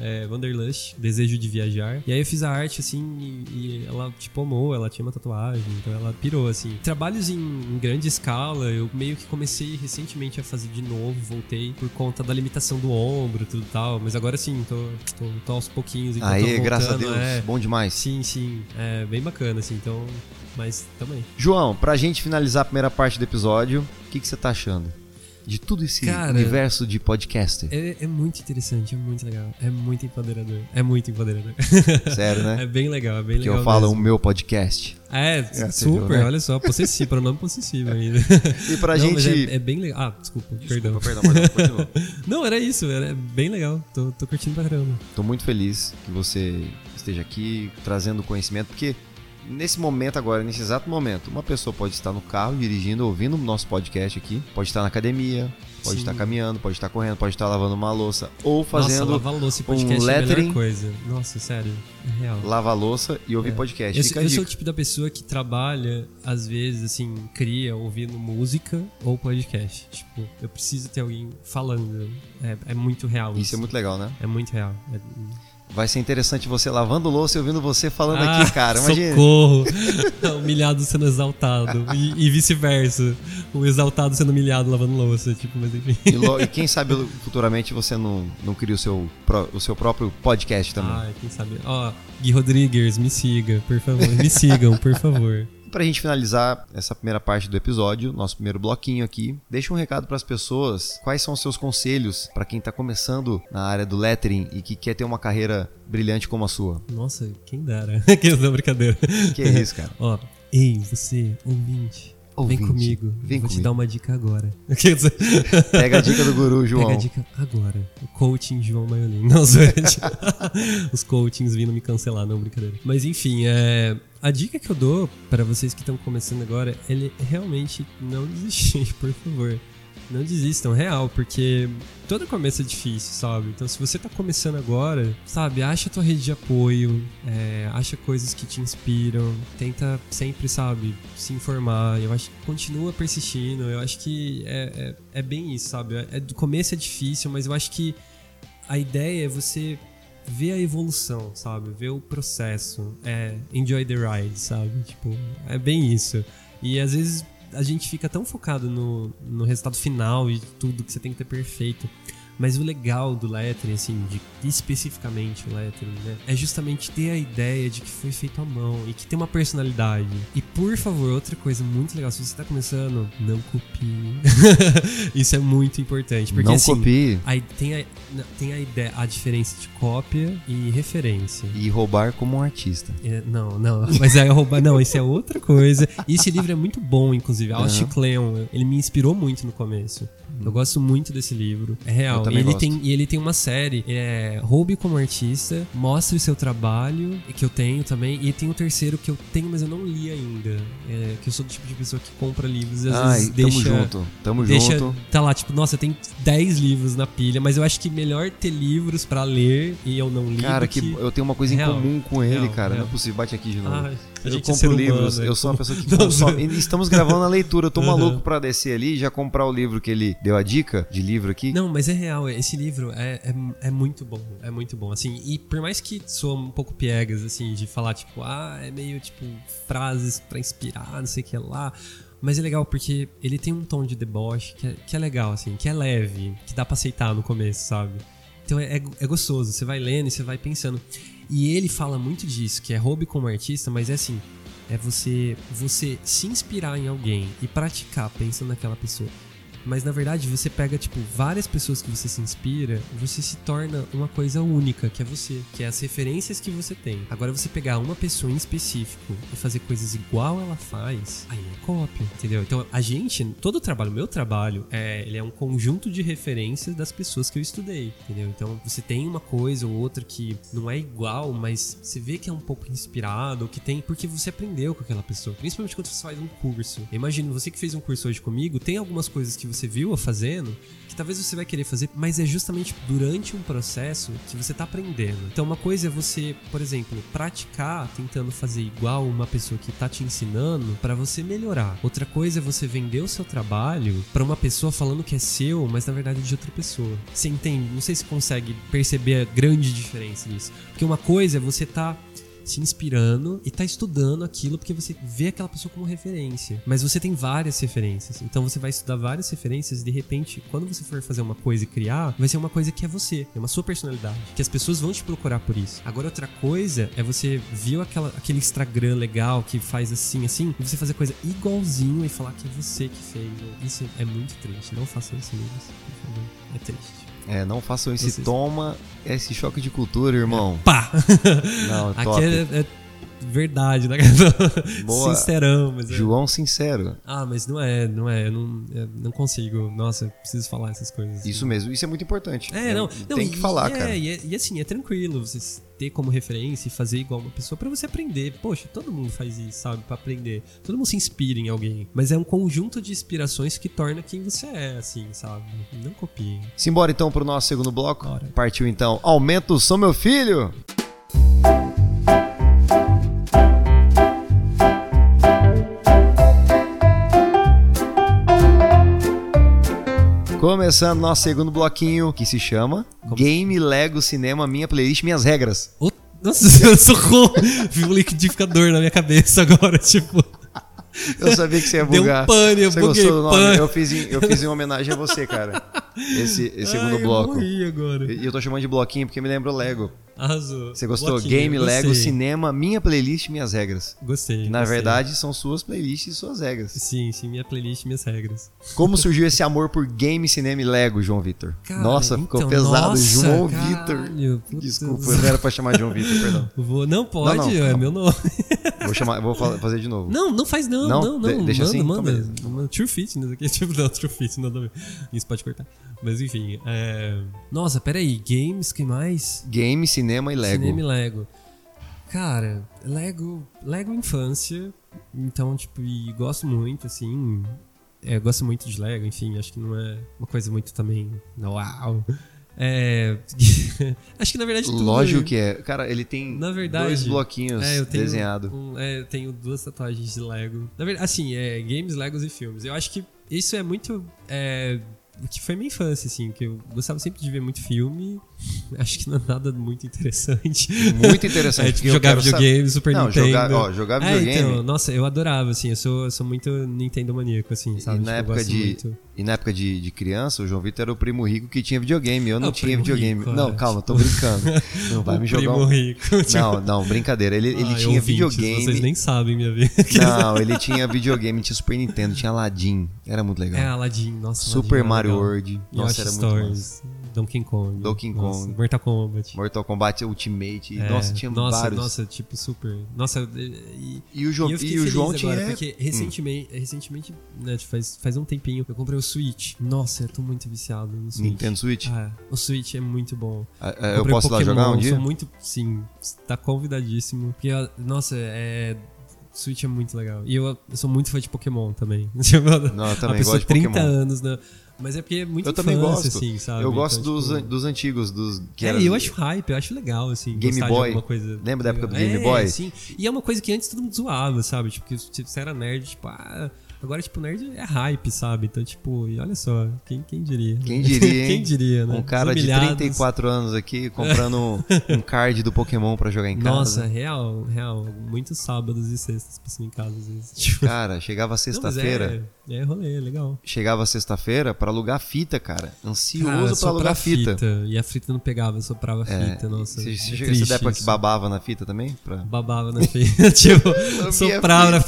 é, Wanderlust, Desejo de Viajar. E aí eu fiz a arte, assim, e, e ela, tipo, amou, ela tinha uma tatuagem, então ela pirou, assim. Trabalhos em, em, grande escala, eu meio que comecei recentemente a fazer de novo, voltei por conta da limitação do ombro, tudo tal. Mas agora sim, tô, tô, tô aos pouquinhos. Aí, voltando, graças a Deus, é, bom demais. Sim, sim, é bem bacana, assim, então... Mas também. João, pra gente finalizar a primeira parte do episódio, o que, que você tá achando? De tudo esse Cara, universo de podcaster. É, é, muito interessante, é muito legal. É muito empoderador. É muito empoderador. Sério, né? É bem legal, é bem Porque legal. eu falo mesmo. o meu podcast. É, é super, viu, né? olha só, possessivo, pronome possessivo ainda. E pra Não, gente. É, é, bem legal. Ah, desculpa, desculpa perdão. Perdão, perdão, Não, era isso, era bem legal. Tô, tô curtindo pra caramba. Tô muito feliz que você esteja aqui trazendo conhecimento, porque nesse momento agora, nesse exato momento, uma pessoa pode estar no carro dirigindo, ouvindo o nosso podcast aqui, pode estar na academia, pode Sim. estar caminhando, pode estar correndo, pode estar lavando uma louça ou fazendo Nossa, louça e podcast um lettering. É a melhor coisa. Nossa, sério, é real. Lava louça e ouvir é. podcast. Eu, eu sou o tipo da pessoa que trabalha, às vezes, assim, cria ouvindo música ou podcast. Tipo, eu preciso ter alguém falando. É, é muito real. Isso, isso, é muito legal, né? É muito real. É... Vai ser interessante você lavando louça e ouvindo você falando ah, aqui, cara. Imagina. Socorro! humilhado sendo exaltado. E, e vice-versa. O exaltado sendo humilhado lavando louça. Tipo, mas enfim. E, e, quem sabe futuramente você não, não cria o seu, o seu próprio podcast também. Ah, quem sabe. Ó, Gui Rodrigues, me siga, por favor. Me sigam, por favor. Para a gente finalizar essa primeira parte do episódio, nosso primeiro bloquinho aqui, deixa um recado para as pessoas. Quais são os seus conselhos para quem está começando na área do lettering e que quer ter uma carreira brilhante como a sua? Nossa, quem dera. que brincadeira. Que é isso, cara. Ó, ei, você, ouvinte. Ouvinte, vem comigo. Vem Vou comigo. te dar uma dica agora. Pega a dica do guru, João. Pega a dica agora. O coaching João Maiolin. Não, Os coachings vindo me cancelar, não, brincadeira. Mas enfim, é, a dica que eu dou para vocês que estão começando agora é realmente não desistir, por favor. Não desistam, real, porque todo começo é difícil, sabe? Então, se você tá começando agora, sabe, acha tua rede de apoio, é, acha coisas que te inspiram, tenta sempre, sabe, se informar. Eu acho que continua persistindo, eu acho que é, é, é bem isso, sabe? É, do começo é difícil, mas eu acho que a ideia é você ver a evolução, sabe? Ver o processo. É, enjoy the ride, sabe? Tipo, é bem isso. E às vezes a gente fica tão focado no, no resultado final e tudo que você tem que ter perfeito. Mas o legal do lettering, assim, de, especificamente o lettering, né? É justamente ter a ideia de que foi feito à mão e que tem uma personalidade. E por favor, outra coisa muito legal, se você tá começando, não copie. Isso é muito importante. Porque, não assim, copie. Aí tem a, tem a ideia, a diferença de cópia e referência. E roubar como um artista. É, não, não. Mas é roubar. Não, isso é outra coisa. E esse livro é muito bom, inclusive. Austin Uhum. Kleon, ele me inspirou muito no começo. Eu gosto muito desse livro. É real. E ele, gosto. tem, e ele tem uma série, é Roube como Artista, Mostre o seu trabalho, que eu tenho também. E tem o terceiro que eu tenho, mas eu não li ainda. É, que eu sou do tipo de pessoa que compra livros e às Ai, vezes tamo deixa. junto. Tamo Deixa, junto. tá lá, tipo, nossa, tem 10 livros na pilha, mas eu acho que melhor ter livros pra ler e eu não li. Cara, que que eu tenho uma coisa em Real, comum com ele, real, cara. Não real. é possível. Bate aqui de novo. Ai, a eu gente é compro ser humano, livros, né? eu sou uma pessoa que consome. Estamos gravando a leitura, eu tô Uhum. maluco pra descer ali e já comprar o livro que ele deu a dica de livro aqui. Não, mas é real, esse livro é, é, é muito bom, é muito bom, assim, e por mais que soa um pouco piegas, assim, de falar, tipo, ah, é meio, tipo, frases pra inspirar, não sei o que lá, mas é legal porque ele tem um tom de deboche que é, que é legal, assim, que é leve, que dá pra aceitar no começo, sabe? Então é, é, é gostoso, você vai lendo e você vai pensando. E ele fala muito disso, que é hobby como artista, mas é assim, é você você se inspirar em alguém e praticar pensando naquela pessoa. Mas na verdade você pega, tipo, várias pessoas que você se inspira, você se torna uma coisa única, que é você, que é as referências que você tem. Agora você pegar uma pessoa em específico e fazer coisas igual ela faz, aí é cópia, entendeu? Então a gente, todo o trabalho, meu trabalho, é, ele é um conjunto de referências das pessoas que eu estudei, entendeu? Então você tem uma coisa ou outra que não é igual, mas você vê que é um pouco inspirado, ou que tem, porque você aprendeu com aquela pessoa. Principalmente quando você faz um curso. Eu imagino, você que fez um curso hoje comigo, tem algumas coisas que você viu fazendo que talvez você vai querer fazer, mas é justamente durante um processo que você tá aprendendo. Então uma coisa é você, por exemplo, praticar tentando fazer igual uma pessoa que tá te ensinando para você melhorar. Outra coisa é você vender o seu trabalho para uma pessoa falando que é seu, mas na verdade é de outra pessoa. Você entende? Não sei se consegue perceber a grande diferença disso. Porque uma coisa é você tá se inspirando e tá estudando aquilo porque você vê aquela pessoa como referência. Mas você tem várias referências. Então você vai estudar várias referências e de repente, quando você for fazer uma coisa e criar, vai ser uma coisa que é você, é uma sua personalidade. Que as pessoas vão te procurar por isso. Agora, outra coisa é você viu aquela, aquele Instagram legal que faz assim, assim, e você fazer coisa igualzinho e falar que é você que fez. Isso é muito triste. Não façam isso, amigos. Por favor. É triste. É, não façam esse Vocês- toma esse choque de cultura, irmão. Pá! Não, top. Aqui é, é verdade, né? Boa. Sincerão, mas é. João Sincero. Ah, mas não é, não é, eu não, eu não consigo. Nossa, eu preciso falar essas coisas. Isso mesmo, isso é muito importante. É, não, não Tem e- que falar, é, cara. E, é- e assim, é tranquilo você ter como referência e fazer igual uma pessoa pra você aprender. Poxa, todo mundo faz isso, sabe, Pra aprender. Todo mundo se inspira em alguém, mas é um conjunto de inspirações que torna quem você é, assim, sabe? Não copiem. Simbora então pro nosso segundo bloco. Bora. Partiu então. Aumenta o som, meu filho! Começando nosso segundo bloquinho, que se chama Game Lego Cinema Minha Playlist Minhas Regras. Ô, Nossa, socorro! Vi um liquidificador na minha cabeça agora, tipo. Eu sabia que você ia Deu bugar. um pane, eu Você buguei. gostou do nome? pane. Eu fiz, em, eu fiz em homenagem a você, cara. Esse, esse segundo Ai, bloco. Eu morri agora. E eu tô chamando de bloquinho porque me lembra o Lego. Arrasou. Você gostou? Game, Lego, gostei. Cinema, minha playlist, minhas regras. Gostei. Que, na gostei. verdade são suas playlists e suas regras. Sim, sim, minha playlist, minhas regras. Como surgiu esse amor por game, cinema e Lego, João Vitor? Nossa, ficou então, pesado. nossa, João Vitor. Desculpa, não era pra chamar de João Vitor, perdão. Vou, não, pode, Não, não, é meu nome. Vou, chamar, vou fa- fazer de novo. Não, não faz não, Não? não. De- deixa manda, assim? Então manda. beleza. Manda True Fitness aqui, tipo, não, True Fitness, nada a ver. Isso pode cortar. Mas enfim, é... Nossa, peraí, games, que mais? Game, cinema e Lego. Cinema e Lego. Cara, Lego, Lego infância, então, tipo, e gosto muito, assim, é, gosto muito de Lego, enfim, acho que não é uma coisa muito também, uau. É, acho que na verdade tudo... Lógico que é. Cara, ele tem Na verdade, dois bloquinhos É, desenhados. um- é, eu tenho duas tatuagens de Lego. Na verdade, assim, é games, Legos e filmes. Eu acho que isso é muito. é, que foi minha infância, assim, que eu gostava sempre de ver muito filme. Acho que não é nada muito interessante. Muito interessante. É, tipo, jogar videogame, saber- Super Não, Nintendo. jogar, ó, jogar É, videogame. então, nossa, eu adorava, assim, eu sou, eu sou muito Nintendo maníaco, assim, E sabe? na Tipo, eu época, de, muito. e na época de, de criança, o João Vitor era o primo rico que tinha videogame. Eu não Ah, o tinha videogame. rico, não, é, calma, tô brincando. Não vai me jogar. primo um- rico. tipo, Não, não, brincadeira. Ele, ele ai, tinha ouvintes, videogame. Vocês nem sabem minha vida. Não, ele tinha videogame, tinha Super Nintendo, tinha Aladdin. Era muito legal. É, Aladdin, nossa. Super Aladdin Mario World. Nossa, Yoshi era muito. Stories, Donkey Kong. Donkey nossa, Kong. Mortal Kombat. Mortal Kombat Ultimate. É, Nossa, tinha nossa, vários. Nossa, tipo, super. Nossa, e, E o, Jo- e e o João agora, tinha. porque recentemente, recentemente né, faz, faz um tempinho, eu comprei o Switch. Nossa, eu tô muito viciado no Switch. Nintendo Switch. Ah, o Switch é muito bom. Ah, ah, eu posso ir lá Pokémon, jogar um dia? Sou muito, sim, tá convidadíssimo. Porque, nossa, é... Switch é muito legal. E eu, eu sou muito fã de Pokémon também. Tipo, Não, eu também gosto de 30 Pokémon. anos, né? Mas é porque é muito Eu também infância, gosto. assim, sabe? Eu gosto Então, dos, tipo, an- dos antigos, dos que é, era- eu acho hype, eu acho legal, assim. Game Boy. De alguma coisa Lembra da época do legal. Game É, Boy? Sim. E é uma coisa que antes todo mundo zoava, sabe? Tipo, que você era nerd, tipo, ah. Agora, tipo, nerd é hype, sabe? Então, tipo, e olha só, quem, quem diria? Quem diria, hein? quem diria, né? Um cara de humilhados. 34 anos aqui comprando um, card do Pokémon pra jogar em casa. Nossa, real, real. Muitos sábados e sextas passando em casa, às vezes. Tipo, Cara, chegava sexta-feira. É, é rolê, legal. Chegava sexta-feira pra alugar fita, cara. Ansioso soprar alugar fita. E a fita não pegava, soprava a É, fita, nossa. Você, é você triste essa época que babava na fita também? Pra... Babava na fita, tipo, soprava.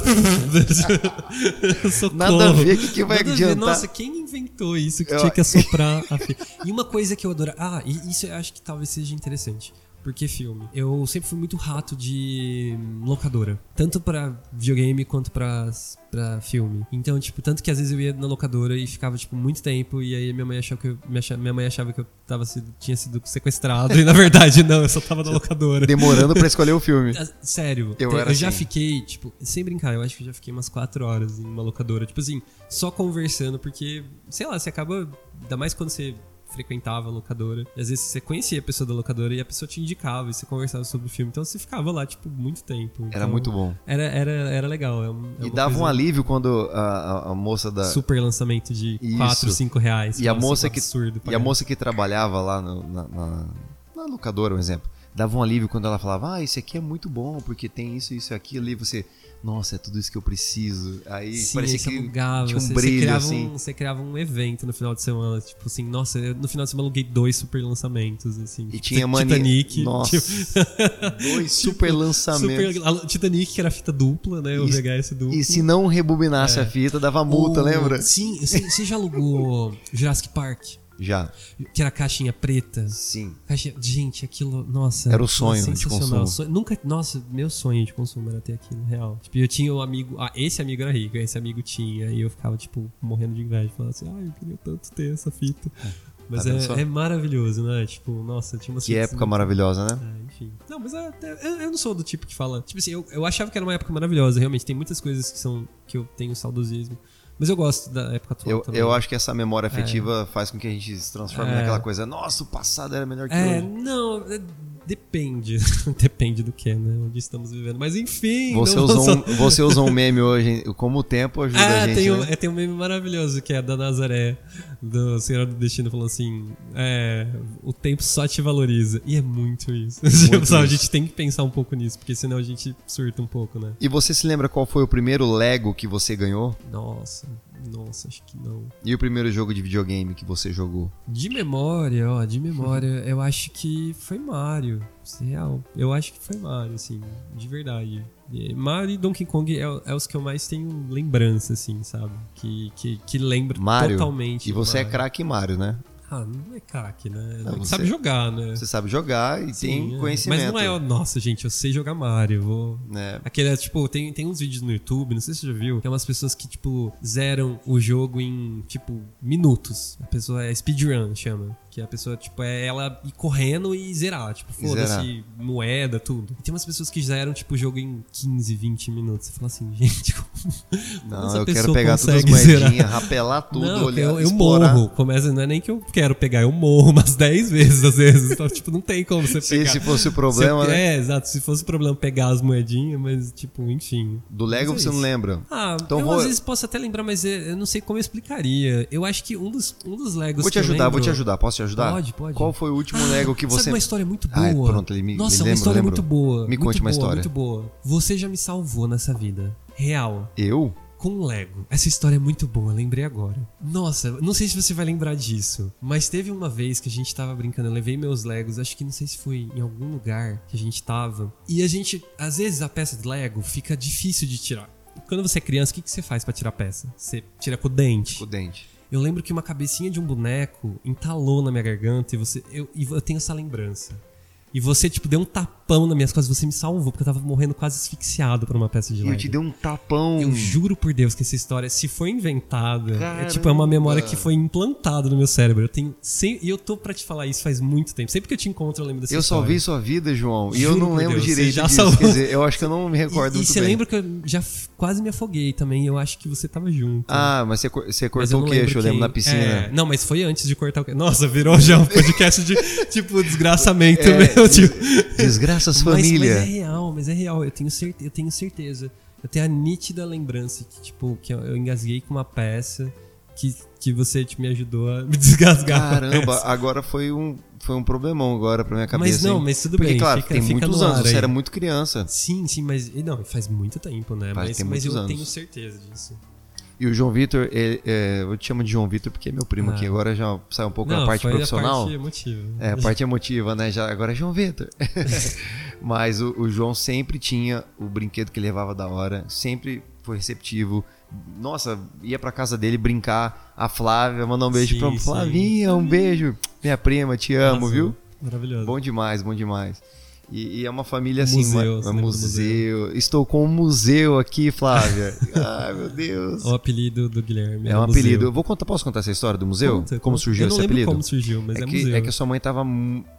Socorro. Nada a ver, o que, que vai Nada adiantar? Nossa, quem inventou isso que Eu- tinha que assoprar a fita? E uma coisa que eu adoro. Ah, e isso eu acho que talvez seja interessante. Porque filme. Eu sempre fui muito rato de locadora. Tanto pra videogame quanto pra, pra filme. Então, tipo, tanto que às vezes eu ia na locadora e ficava, tipo, muito tempo. E aí minha mãe achava que eu, minha mãe achava que eu tava tinha sido sequestrado. E na verdade, não, eu só tava na locadora. Demorando pra escolher o filme. Sério, Eu te- era já assim. fiquei, tipo, sem brincar, eu acho que eu já fiquei umas quatro horas em uma locadora. Tipo assim, só conversando, porque, sei lá, você acaba. Ainda mais quando você frequentava a locadora. E às vezes você conhecia a pessoa da locadora e a pessoa te indicava e você conversava sobre o filme. Então você ficava lá, tipo, muito tempo. Era Então, muito bom. Era, era, era legal. É é E dava um alívio quando a, a- moça da. Super lançamento de Isso. 4, 5 reais. E a moça que- absurdo E a moça que trabalhava lá no- na, na, na locadora, um exemplo, dava um alívio quando ela falava: Ah, isso aqui é muito bom, porque tem isso, isso e aquilo. E você, nossa, é tudo isso que eu preciso. Aí Sim, parecia você que alugava, tinha um você, você brilho criava assim. Um, você criava um evento no final de semana, tipo assim, nossa, eu, no final de semana aluguei dois super lançamentos, assim. E tipo, tinha mania. Titanic. Nossa. tipo, Dois super lançamentos. super, Titanic, que era fita dupla, né? O VHS duplo. E se não rebobinasse É. a fita, dava multa, O- lembra? Sim, você, você já alugou Jurassic Park? Já. Que era a caixinha preta. Sim. Caixinha, gente, aquilo, nossa. Era o sonho de consumo. Sonho- nunca, nossa, meu sonho de consumo era ter aquilo, real. Tipo, eu tinha um amigo, ah, esse amigo era rico, esse amigo tinha, e eu ficava, tipo, morrendo de inveja, falando assim, ai, eu queria tanto ter essa fita. Mas Tá é, é maravilhoso, né? Tipo, nossa, tinha umas Que época muito- maravilhosa, né? é, enfim. Não, mas é- é- eu, eu não sou do tipo que fala. Tipo assim, eu, eu achava que era uma época maravilhosa, realmente. Tem muitas coisas que são. que eu tenho saudosismo. Mas eu gosto da época atual Eu, também. eu acho que essa memória afetiva faz com que a gente se transforme É. naquela coisa, nossa, o passado era melhor que É, hoje. não, é- depende. depende do que, né? Onde estamos vivendo. Mas enfim. Você não- usou, só- um, você usou um meme hoje, como o tempo ajuda a Ah, gente. tem, um, né? é, tem um meme maravilhoso que é da Nazaré, do Senhor do Destino, falando assim: é, o tempo só te valoriza. E é muito isso. Tipo, sabe, A isso. gente tem que pensar um pouco nisso, porque senão a gente surta um pouco, né? E você se lembra qual foi o primeiro Lego que você ganhou? Nossa, nossa, acho que não. E o primeiro jogo de videogame que você jogou? De memória, ó, de memória, eu acho que foi Mario. é Real. Eu acho que foi Mario, assim, de verdade. Mario e Donkey Kong é, é os que eu mais tenho lembrança, assim, sabe? Que, que, que lembro Mario. totalmente. E você é craque Mario, né? Ah, não é craque, né? Não, É você- sabe jogar, né? Você sabe jogar e Sim, tem é. conhecimento. Mas não é, nossa, gente, eu sei jogar Mario, eu vou. né? Aquele, tipo, tem, tem uns vídeos no YouTube, não sei se você já viu, que é umas pessoas que, tipo, zeram o jogo em, tipo, minutos. A pessoa é speedrun, chama. Que a pessoa, tipo, é ela ir correndo e zerar. Tipo, foda-se, moeda, tudo. E tem umas pessoas que zeram, tipo, o jogo em 15, 20 minutos. Você fala assim, gente, como Não, Essa eu quero pegar todas as moedinhas, rapelar tudo, não, olhar, eu, eu morro. Começa, não é nem que eu quero pegar, eu morro umas 10 vezes às vezes. Então, tipo, não tem como você Se pegar. esse fosse o problema, Se- né? É, exato. Se fosse o problema pegar as moedinhas, mas, tipo, enfim. Do Lego é você não isso. lembra. Ah, Então eu vou- às vezes posso até lembrar, mas eu não sei como eu explicaria. Eu acho que um dos, um dos Legos Vou te ajudar, vou te lembro- ajudar. Posso te ajudar? Pode, pode. Qual foi o último Lego que você. Sabe uma história muito boa? Ah, pronto, ele me- Nossa, me uma lembro, história lembro. muito boa. Me muito conte uma boa, história. Muito boa. Você já me salvou nessa vida. Real. Eu? Com Lego. Essa história é muito boa, lembrei agora. Nossa, não sei se você vai lembrar disso, mas teve uma vez que a gente tava brincando, eu levei meus Legos, acho que não sei se foi em algum lugar que a gente tava. E a gente, às vezes a peça de Lego fica difícil de tirar. Quando você é criança, o que, que você faz pra tirar a peça? Você tira com o dente. Com o dente. Eu lembro que uma cabecinha de um boneco entalou na minha garganta e você. Eu, eu tenho essa lembrança. E você, tipo, deu um tapão nas minhas costas, você me salvou, porque eu tava morrendo quase asfixiado por uma peça de E Lego. eu te dei um tapão. Eu juro por Deus que essa história, se foi inventada, é tipo, é uma memória que foi implantada no meu cérebro. Eu tenho. sem- E eu tô pra te falar isso faz muito tempo. Sempre que eu te encontro, eu lembro dessa Eu história. salvei sua vida, João. E eu Juro não por lembro Deus, você direito já disso. salvou. Quer dizer, eu acho que eu não me recordo E, e muito você bem. lembra que eu já quase me afoguei também? Eu acho que você tava junto. Ah, mas você, você Mas cortou eu o não queixo, eu lembro, quem. na piscina. É, não, mas foi antes de cortar o queixo. Nossa, virou já um podcast de, tipo, desgraçamento É, tipo. Desgraças Mas, mas família. é real, mas é real. Eu tenho, certe eu tenho certeza. Eu tenho a nítida lembrança que, tipo, que eu, engasguei com uma peça que, que você tipo, me ajudou a me desgasgar. Caramba, agora foi um, foi um problemão agora pra minha cabeça. Mas não, hein? mas tudo Porque, bem, claro, fica- tem fica muitos no anos, ar você aí. era muito criança. Sim, sim, mas. Não, faz muito tempo, né? Faz- mas tem mas eu muitos tenho anos. certeza disso. E o João Vitor, ele- é, eu te chamo de João Vitor porque é meu primo Ah. aqui. Agora já sai um pouco não, da parte profissional. a parte emotiva. É, a parte emotiva, né? Já, agora é João Vitor. Mas o, o João sempre tinha o brinquedo que ele levava da hora, sempre foi receptivo. Nossa, ia pra casa dele brincar. A Flávia, mandar um beijo Sim, pra sim. Flavinha, um beijo. Minha prima, te amo, Nossa, viu? Maravilhoso. Bom demais, bom demais. E, e é uma família assim, Museu, uma- um lembra do museu. Estou com um museu aqui, Flávia. Ai, meu Deus. O apelido do Guilherme. É era um museu. apelido. Eu vou contar, posso contar essa história do museu? Conta, como surgiu esse apelido? como surgiu, mas é, é, que, museu. é que a sua mãe tava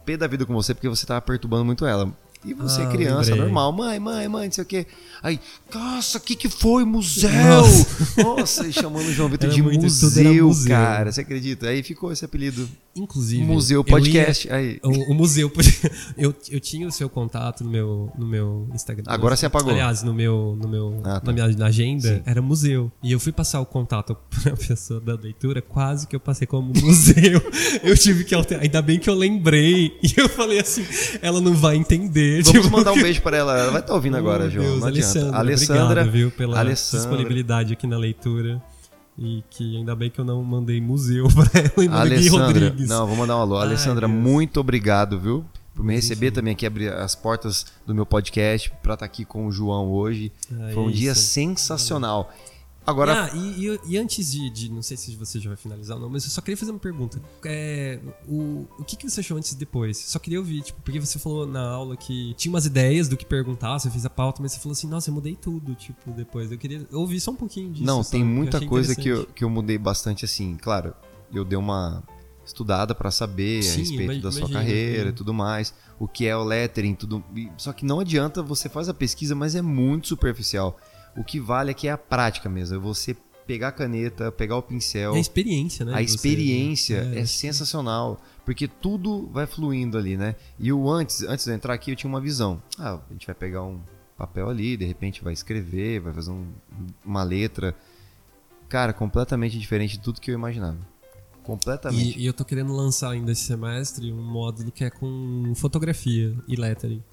pé da vida com você porque você tava perturbando muito ela. E você, Ah, criança, lembrei. normal, mãe, mãe, mãe, não sei o quê. Aí, nossa, o que que foi? Museu! Nossa. Nossa, e chamando o João Vitor de museu, museu. cara. Você acredita? Aí ficou esse apelido. Inclusive. Museu eu Podcast. Aí. ia- o, o museu. Eu, eu tinha o seu contato no meu, no meu Instagram. Agora você apagou. Aliás, no meu, no meu, Ah, tá. na minha na agenda, Sim. era museu. E eu fui passar o contato pra pessoa da leitura, quase que eu passei como museu. eu tive que alterar. Ainda bem que eu lembrei. E eu falei assim: ela não vai entender. Vamos tipo, mandar um beijo pra ela. Ela vai estar ouvindo agora, Oh, João. Deus, não adianta. Alessandra, Alessandra, obrigado, viu, pela Alessandra. disponibilidade aqui na leitura. E que ainda bem que eu não mandei museu pra ela e Gui Alessandra, Rodrigues. não, vou mandar um alô. Ai, Alessandra, Deus. muito obrigado, viu? Por me receber enfim. também aqui, abrir as portas do meu podcast, pra estar aqui com o João hoje. Ah, Foi um dia isso. sensacional. Agora, Ah, e, e- e antes de, de- Não sei se você já vai finalizar ou não, mas eu só queria fazer uma pergunta. É, o, o que, que você achou antes e depois? Só queria ouvir, tipo, porque você falou na aula que tinha umas ideias do que perguntar, você fez a pauta, mas você falou assim, nossa, eu mudei tudo, tipo, depois. Eu queria ouvir só um pouquinho disso. não, tem muita coisa que eu, que eu mudei bastante assim. Claro, eu dei uma estudada pra saber Sim, a respeito imag- da sua carreira e sim. tudo mais, o que é o lettering, tudo. e- Só que não adianta você faz a pesquisa, mas é muito superficial. O que vale aqui é a prática mesmo, é você pegar a caneta, pegar o pincel, É a experiência, né? A de você- experiência é, É. sensacional, porque tudo vai fluindo ali, né? E o antes, antes de eu entrar aqui, eu tinha uma visão. Ah, a gente vai pegar um papel ali, de repente vai escrever, vai fazer um- uma letra. Cara, completamente diferente de tudo que eu imaginava. Completamente. E, e eu tô querendo lançar ainda esse semestre um módulo que é com fotografia e lettering.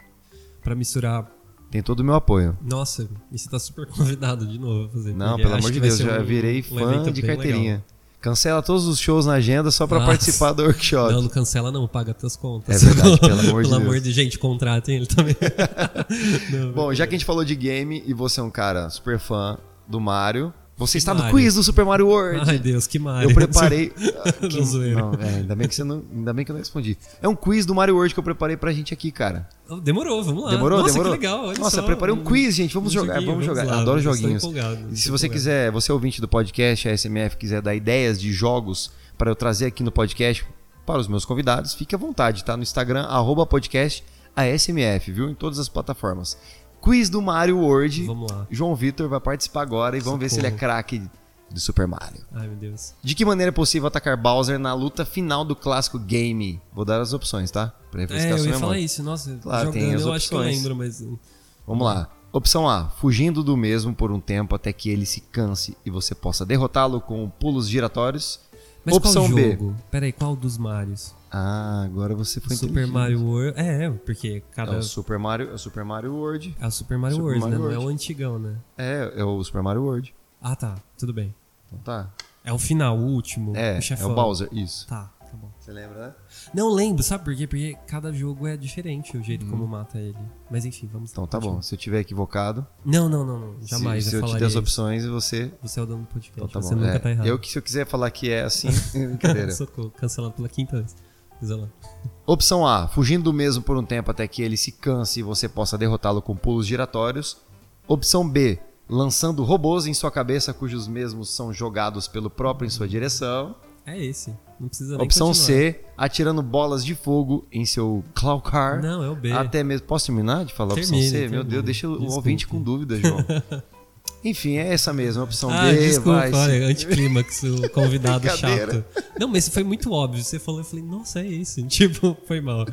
Pra misturar. Tem todo o meu apoio. Nossa, e você tá super convidado de novo a fazer. Não, pelo amor de Deus, já um- virei um fã de carteirinha. legal. Cancela todos os shows na agenda só Nossa. participar do workshop. Não, não cancela não, paga tuas contas. É verdade, pelo amor de Pelo Deus. amor de gente, contratem ele também. Não, Bom, já que a gente falou de game e você é um cara super fã do Mario, você está no Mario? quiz do Super Mario World. Ai, Deus, que Mario. Eu preparei. Não, zoeira. Não, é, ainda, bem que você não, ainda bem que eu não respondi. É um quiz do Mario World que eu preparei pra gente aqui, cara. Demorou, vamos lá. Demorou? Nossa, Demorou? que legal, olha Nossa, só. eu preparei um quiz, gente. Vamos jogar, joguinho, vamos jogar. lá, Adoro joguinhos. E se você empolgado. quiser, você é ouvinte do podcast, a SMF, quiser dar ideias de jogos para eu trazer aqui no podcast para os meus convidados, fique à vontade, tá? No Instagram, arroba podcast ASMF, viu? Em todas as plataformas. Quiz do Mario World. Vamos lá. João Vitor vai participar agora e vamos ver se ele é Socorro. craque do Super Mario. Ai, meu Deus. De que maneira é possível atacar Bowser na luta final do clássico game? Vou dar as opções, tá? Pra refrescar É, eu ia memória. falar isso. Nossa, Claro, jogando tem as eu acho que eu opções. lembro, mas... Vamos lá. Opção A: fugindo do mesmo por um tempo até que ele se canse e você possa derrotá-lo com pulos giratórios. Mas Opção qual B. jogo? Pera aí, qual dos Marios? Ah, agora você foi Super inteligente. Mario World... É, é, porque cada... É o Super Mario, é o Super Mario World. É o Super Mario Super World, Mario né? Não é World. o antigão, né? É, é o Super Mario World. Ah, tá. Tudo bem. Então tá. É o final, o último. É, o é o Bowser, isso. Tá, tá bom. Você lembra, né? Não lembro, sabe por quê? Porque cada jogo é diferente o jeito como mata ele. Mas enfim, vamos Uhum. Então tá continuar. bom. Se eu tiver equivocado, Não, não, não, não. Jamais se, se eu eu te der as opções, você. Você é o dono do podcast. Então tá você bom. nunca É, tá errado. eu que se eu quiser falar que é assim, brincadeira. Socorro, cancelado pela quinta vez. Olha lá. Opção A: fugindo do mesmo por um tempo até que ele se canse e você possa derrotá-lo com pulos giratórios. Opção B: lançando robôs em sua cabeça cujos mesmos são jogados pelo próprio em sua direção. É esse. Não precisa nem Opção continuar. C: atirando bolas de fogo em seu Claw Car. Não, é o B. Até mesmo. Posso terminar de falar a opção Termine, C? Meu termine. Deus, deixa o ouvinte com dúvida, João. Enfim, é essa mesma. Opção Ah, B, desculpa, vai. olha, anticlímax, o convidado chato. Não, mas foi muito óbvio. Você falou, eu falei, nossa, é esse. Tipo, foi mal.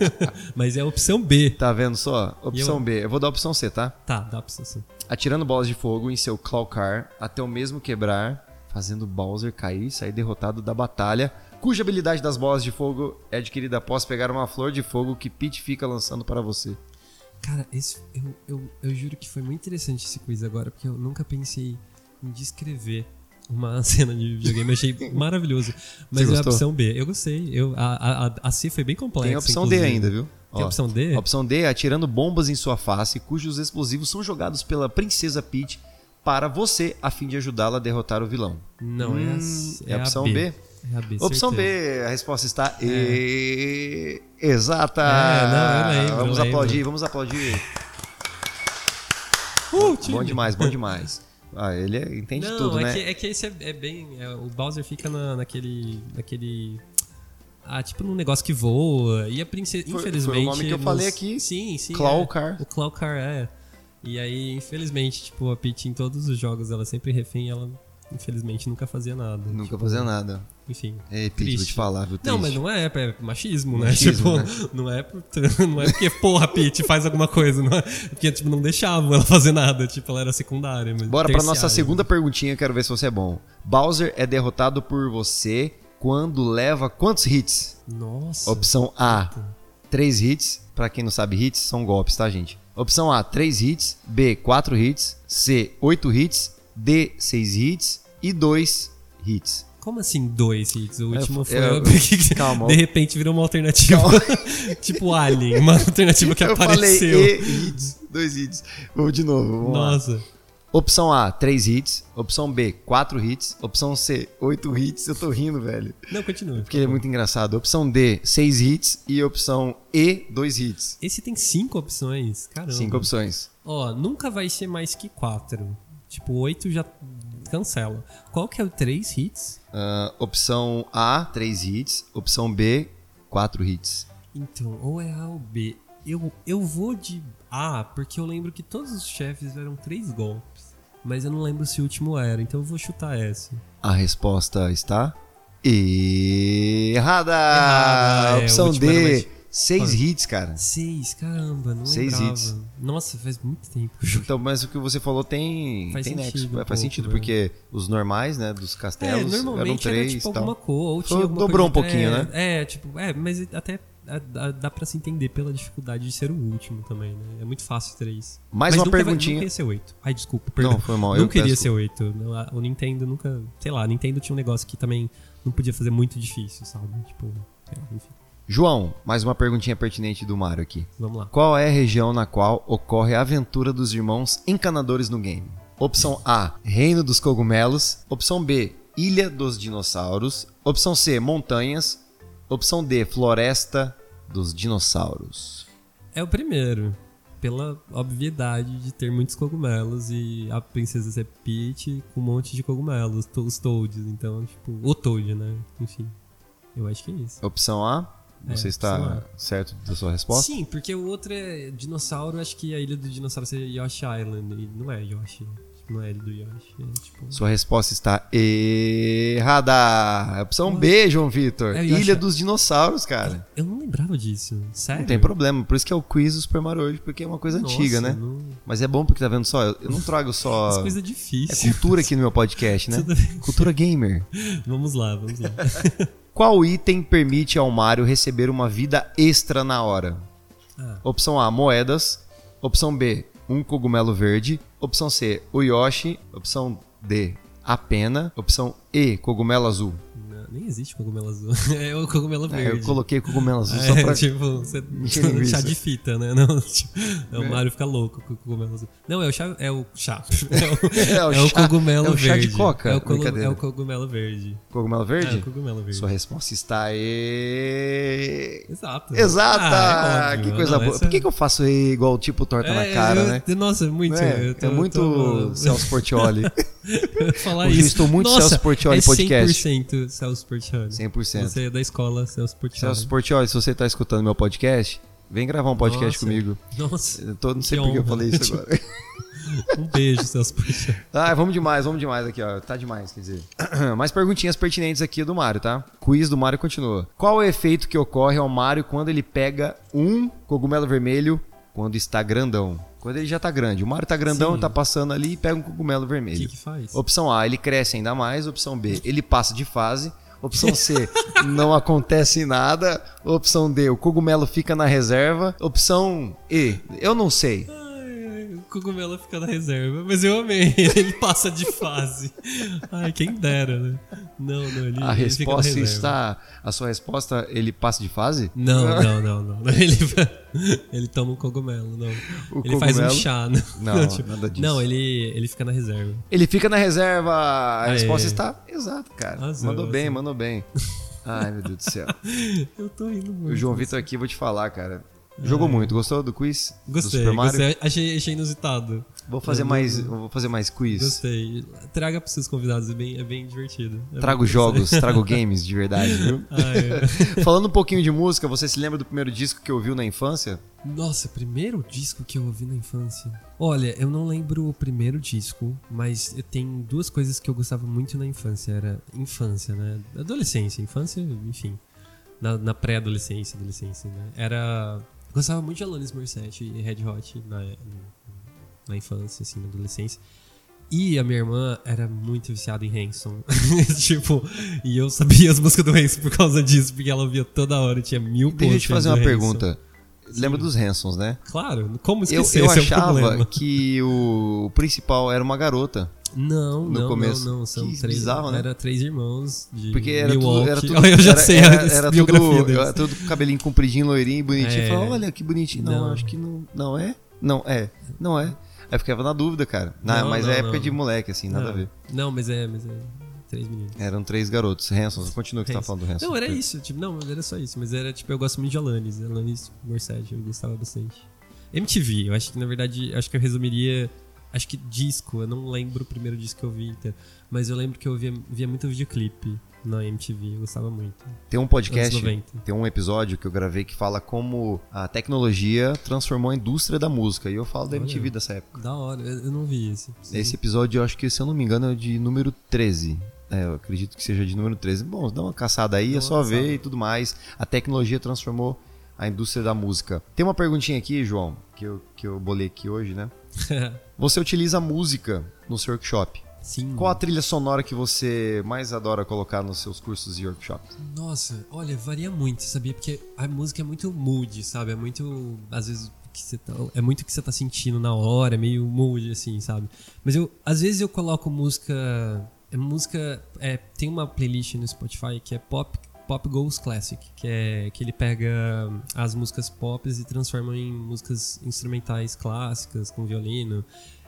mas é a opção B. Tá vendo só? Opção eu- B. Eu vou dar a opção C, tá? Tá, dá pra você. Atirando bolas de fogo em seu Claw Car até o mesmo quebrar, fazendo Bowser cair e sair derrotado da batalha, cuja habilidade das bolas de fogo é adquirida após pegar uma flor de fogo que Pete fica lançando para você. Cara, esse, eu, eu, eu juro que foi muito interessante esse quiz agora, porque eu nunca pensei em descrever uma cena de videogame. Eu achei maravilhoso. Mas é a opção B. Eu gostei. Eu, a, a, a C foi bem complexa. Tem a opção D inclusive. ainda, viu? Tem a opção D? A opção D é atirando bombas em sua face, cujos explosivos são jogados pela Princesa Peach para você, a fim de ajudá-la a derrotar o vilão. Não, é a, Hum, é a a opção B. B? É B, Opção certeza. B, a resposta está e... exata. É, não, lembro, Vamos aplaudir, vamos aplaudir. Uh. Bom demais, bom demais. Ah, ele é- entende Não, tudo, é, né? que, é que esse é, é bem. é, o Bowser fica na- naquele. naquele. Ah, tipo num negócio que voa. E a princesa. Foi- foi o infelizmente. nome que eu nos- falei aqui. Sim, sim. Claw é. Car. O Claw Car, é. E aí, infelizmente, tipo, a Peach em todos os jogos, ela é sempre refém e ela, infelizmente, nunca fazia nada. Nunca Tipo, fazia nada. Enfim. Ei, Pete, vou te Triste. falar, viu? Não, triste. mas não é, é machismo, né? Machismo, tipo, não é por- não é porque, porra, Peach faz alguma coisa, não é porque tipo não deixavam ela fazer nada, tipo, ela era secundária, mas Bora pra nossa segunda perguntinha, quero ver se você é bom. Bowser é derrotado por você quando leva quantos hits? Nossa. Opção A, 3 hits. Pra quem não sabe, hits são golpes, tá, gente? Opção A, 3 hits. B, 4 hits. C, 8 hits. D, 6 hits. E 2 hits. Como assim dois hits? O último foi. eu- porque calma. De repente virou uma alternativa. tipo Alien, uma alternativa que Eu apareceu. falei E hits, 2 hits. Vou de novo, vamos lá. Nossa. Opção A, 3 hits. Opção B, 4 hits. Opção C, 8 hits. Eu tô rindo, velho. Não, continua. Porque ele é muito engraçado. Opção D, 6 hits. E opção E, 2 hits. Esse tem cinco opções. Caramba. 5 opções. Ó, nunca vai ser mais que quatro. Tipo, oito já cancela. Qual que é o três hits? Ah, opção A, 3 hits. Opção B, 4 hits. Então, ou é A ou B. Eu, eu vou de A, porque eu lembro que todos os chefes eram três golpes. Mas eu não lembro se o último era, então eu vou chutar essa. A resposta está errada. Errada, é, opção D, mais- 6 Olha. hits, cara. Seis, caramba, não Seis lembrava. hits. Nossa, faz muito tempo eu. Então, mas o que você falou tem, Faz tem sentido nexo. um faz pouco, sentido, né? porque os normais, né, dos É, castelos eram normalmente três era tipo tal. alguma coisa, ou tinha alguma dobrou coisa- um pouquinho, é, né? É, tipo, é, mas até é, dá, pra se entender pela dificuldade de ser o último também, né? É muito fácil três. Mais mas uma vai- perguntinha. nunca ia ser oito. Ai, desculpa, perdão. Não, foi mal. eu Nunca iria peço- ser oito. O Nintendo nunca. Sei lá, a Nintendo tinha um negócio que também não podia fazer muito difícil, sabe? Tipo, sei lá, enfim. João, mais uma perguntinha pertinente do Mario aqui. Vamos lá. Qual é a região na qual ocorre a aventura dos irmãos encanadores no game? Opção A, Reino dos Cogumelos. Opção B, Ilha dos Dinossauros. Opção C, Montanhas. Opção D, Floresta dos Dinossauros. É o primeiro. Pela obviedade de ter muitos cogumelos e a princesa ser Peach com um monte de cogumelos, os Toads, então, tipo, o Toad, né? Enfim. Eu acho que é isso. Opção A, Você É, está certo da sua resposta? Sim, porque o outro é dinossauro, acho que a ilha do dinossauro seria Yoshi Island. E não é Yoshi. Não é ilha do Yoshi. É, tipo... Sua resposta está errada. Opção B, João Vitor. É, eu Ilha dos dinossauros, cara. Eu não lembrava disso. Sério? Não tem problema, por isso que é o quiz do Super Mario hoje, porque é uma coisa Nossa, antiga, né? Não... Mas é bom porque tá vendo só, eu eu não trago só As coisas é cultura aqui no meu podcast, né? Cultura gamer. Vamos lá, vamos lá. Qual item permite ao Mario receber uma vida extra na hora? Ah, Opção A, moedas. Opção B, um cogumelo verde. Opção C, o Yoshi. Opção D, a pena. Opção E, cogumelo azul. Nem existe cogumelo azul. É o cogumelo É, verde. eu coloquei cogumelo azul É, só pra... tipo, você chá de fita, né? Não, tipo, é, o Mario fica louco com o cogumelo azul. Não, é o chá. É o chá. É o, É o é o chá- cogumelo é o chá de verde. coca? É o, colo- é o cogumelo verde. Cogumelo É verde? o cogumelo verde. Sua resposta está e... Exato. Exata! Ah, é óbvio. que coisa Não, boa. Por que, que eu faço E igual tipo torta na É, cara, eu- né? Nossa, muito. É, eu tô- é muito tô- Celso Portioli. falar Hoje eu isso. estou muito Nossa, Celso Portioli é podcast. 100% Celso Portioli. 100%. Você é da escola Celso Portioli. Celso Portioli, se você tá escutando meu podcast, vem gravar um podcast Nossa. comigo. Nossa, Eu tô, não sei por que eu falei isso agora. um beijo, Celso Portioli. Ah, vamos demais, vamos demais aqui, ó. Tá demais, quer dizer. Mais perguntinhas pertinentes aqui do Mario, tá? Quiz do Mario continua. Qual é o efeito que ocorre ao Mario quando ele pega um cogumelo vermelho quando está grandão? Quando ele já tá grande. O Mario tá grandão, Sim. tá passando ali e pega um cogumelo O vermelho. que que faz? Opção A, ele cresce ainda mais. Opção B, ele passa de fase. Opção C, não acontece nada. Opção D, o cogumelo fica na reserva. Opção E, eu não sei. Cogumelo fica na reserva. Mas eu amei. Ele passa de fase. Ai, quem dera, né? Não, não, ele, A ele fica na resposta está. A sua resposta, ele passa de fase? Não, não, não, não. Ele, ele toma um cogumelo, não. O ele faz um cogumelo? chá, não. Não, tipo, nada disso. Não, ele, ele fica na reserva. Ele fica na reserva. A Aê. resposta está exata, cara. Arrasou, mandou bem, mandou bem. Ai, meu Deus do céu. Eu tô rindo muito. O João Vitor aqui, vou te falar, cara. Jogou muito. Gostou do quiz? do Gostei, Super Mario? gostei. Achei, achei inusitado. Vou fazer Eu mais, não- vou fazer mais quiz. Gostei. Traga pros seus convidados, é bem, é bem divertido. É Trago bem jogos, trago games de verdade, viu? Ah, é. Falando um pouquinho de música, você se lembra do primeiro disco que ouviu na infância? Nossa, primeiro disco que eu ouvi na infância. Olha, eu não lembro o primeiro disco, mas tem duas coisas que eu gostava muito na infância. Era infância, né? Adolescência, infância, enfim. Na, na pré-adolescência, adolescência, né? Era. Gostava muito de Alanis Morissette e Red Hot na, na infância, assim, na adolescência. E a minha irmã era muito viciada em Hanson. tipo, e eu sabia as músicas do Hanson por causa disso, porque ela ouvia toda hora, tinha mil Deixa eu te fazer uma Hanson. pergunta. Lembra dos Hansons, né? Claro, como Eu, esquecer? eu esse é achava problema. que o principal era uma garota. Não, no não, começo. não, não. São Que três. bizarro, né? Era três irmãos de Porque era tudo, Milwaukee. era tudo. eu já era, sei era, era tudo, era tudo com cabelinho compridinho, loirinho, bonitinho. É. Eu falava, olha que bonitinho. Não, Não. acho que não. Não é? Não, é. Não é. Aí eu ficava na dúvida, cara. Na- Não, mas não, é época de moleque, assim, nada a ver. Não, mas é, mas é três meninos. Eram três garotos. Hansons, continua que você tá Hanson. falando do Hanson. Não, era isso, tipo, não, era só isso, mas era tipo, eu gosto muito de Alanis, Alanis Morissette, eu gostava bastante. MTV, eu acho que na verdade, acho que eu resumiria, acho que disco, eu não lembro o primeiro disco que eu vi inteiro, mas eu lembro que eu via, via muito videoclipe na MTV, eu gostava muito. Tem um podcast, 90. tem um episódio que eu gravei que fala como a tecnologia transformou a indústria da música. E eu falo da Olha. MTV dessa época. Da hora, eu, eu não vi esse. Esse episódio, eu acho que, se eu não me engano, é de número 13. É, eu acredito que seja de número 13. Bom, dá uma caçada aí, é só ver e tudo mais. A tecnologia transformou a indústria da música. Tem uma perguntinha aqui, João, que eu, que eu bolei aqui hoje, né? Você utiliza música no seu workshop. Sim. Qual a trilha sonora que você mais adora colocar nos seus cursos e workshops? Nossa, olha, varia muito, sabia? Porque a música é muito mood, sabe? É muito, às vezes, que você tá, é muito o que você tá sentindo na hora, é meio mood, assim, sabe? Mas eu, às vezes eu coloco música, música, é, tem uma playlist no Spotify que é Pop Pop Goes Classic, que é que ele pega as músicas pop e transforma em músicas instrumentais clássicas com violino.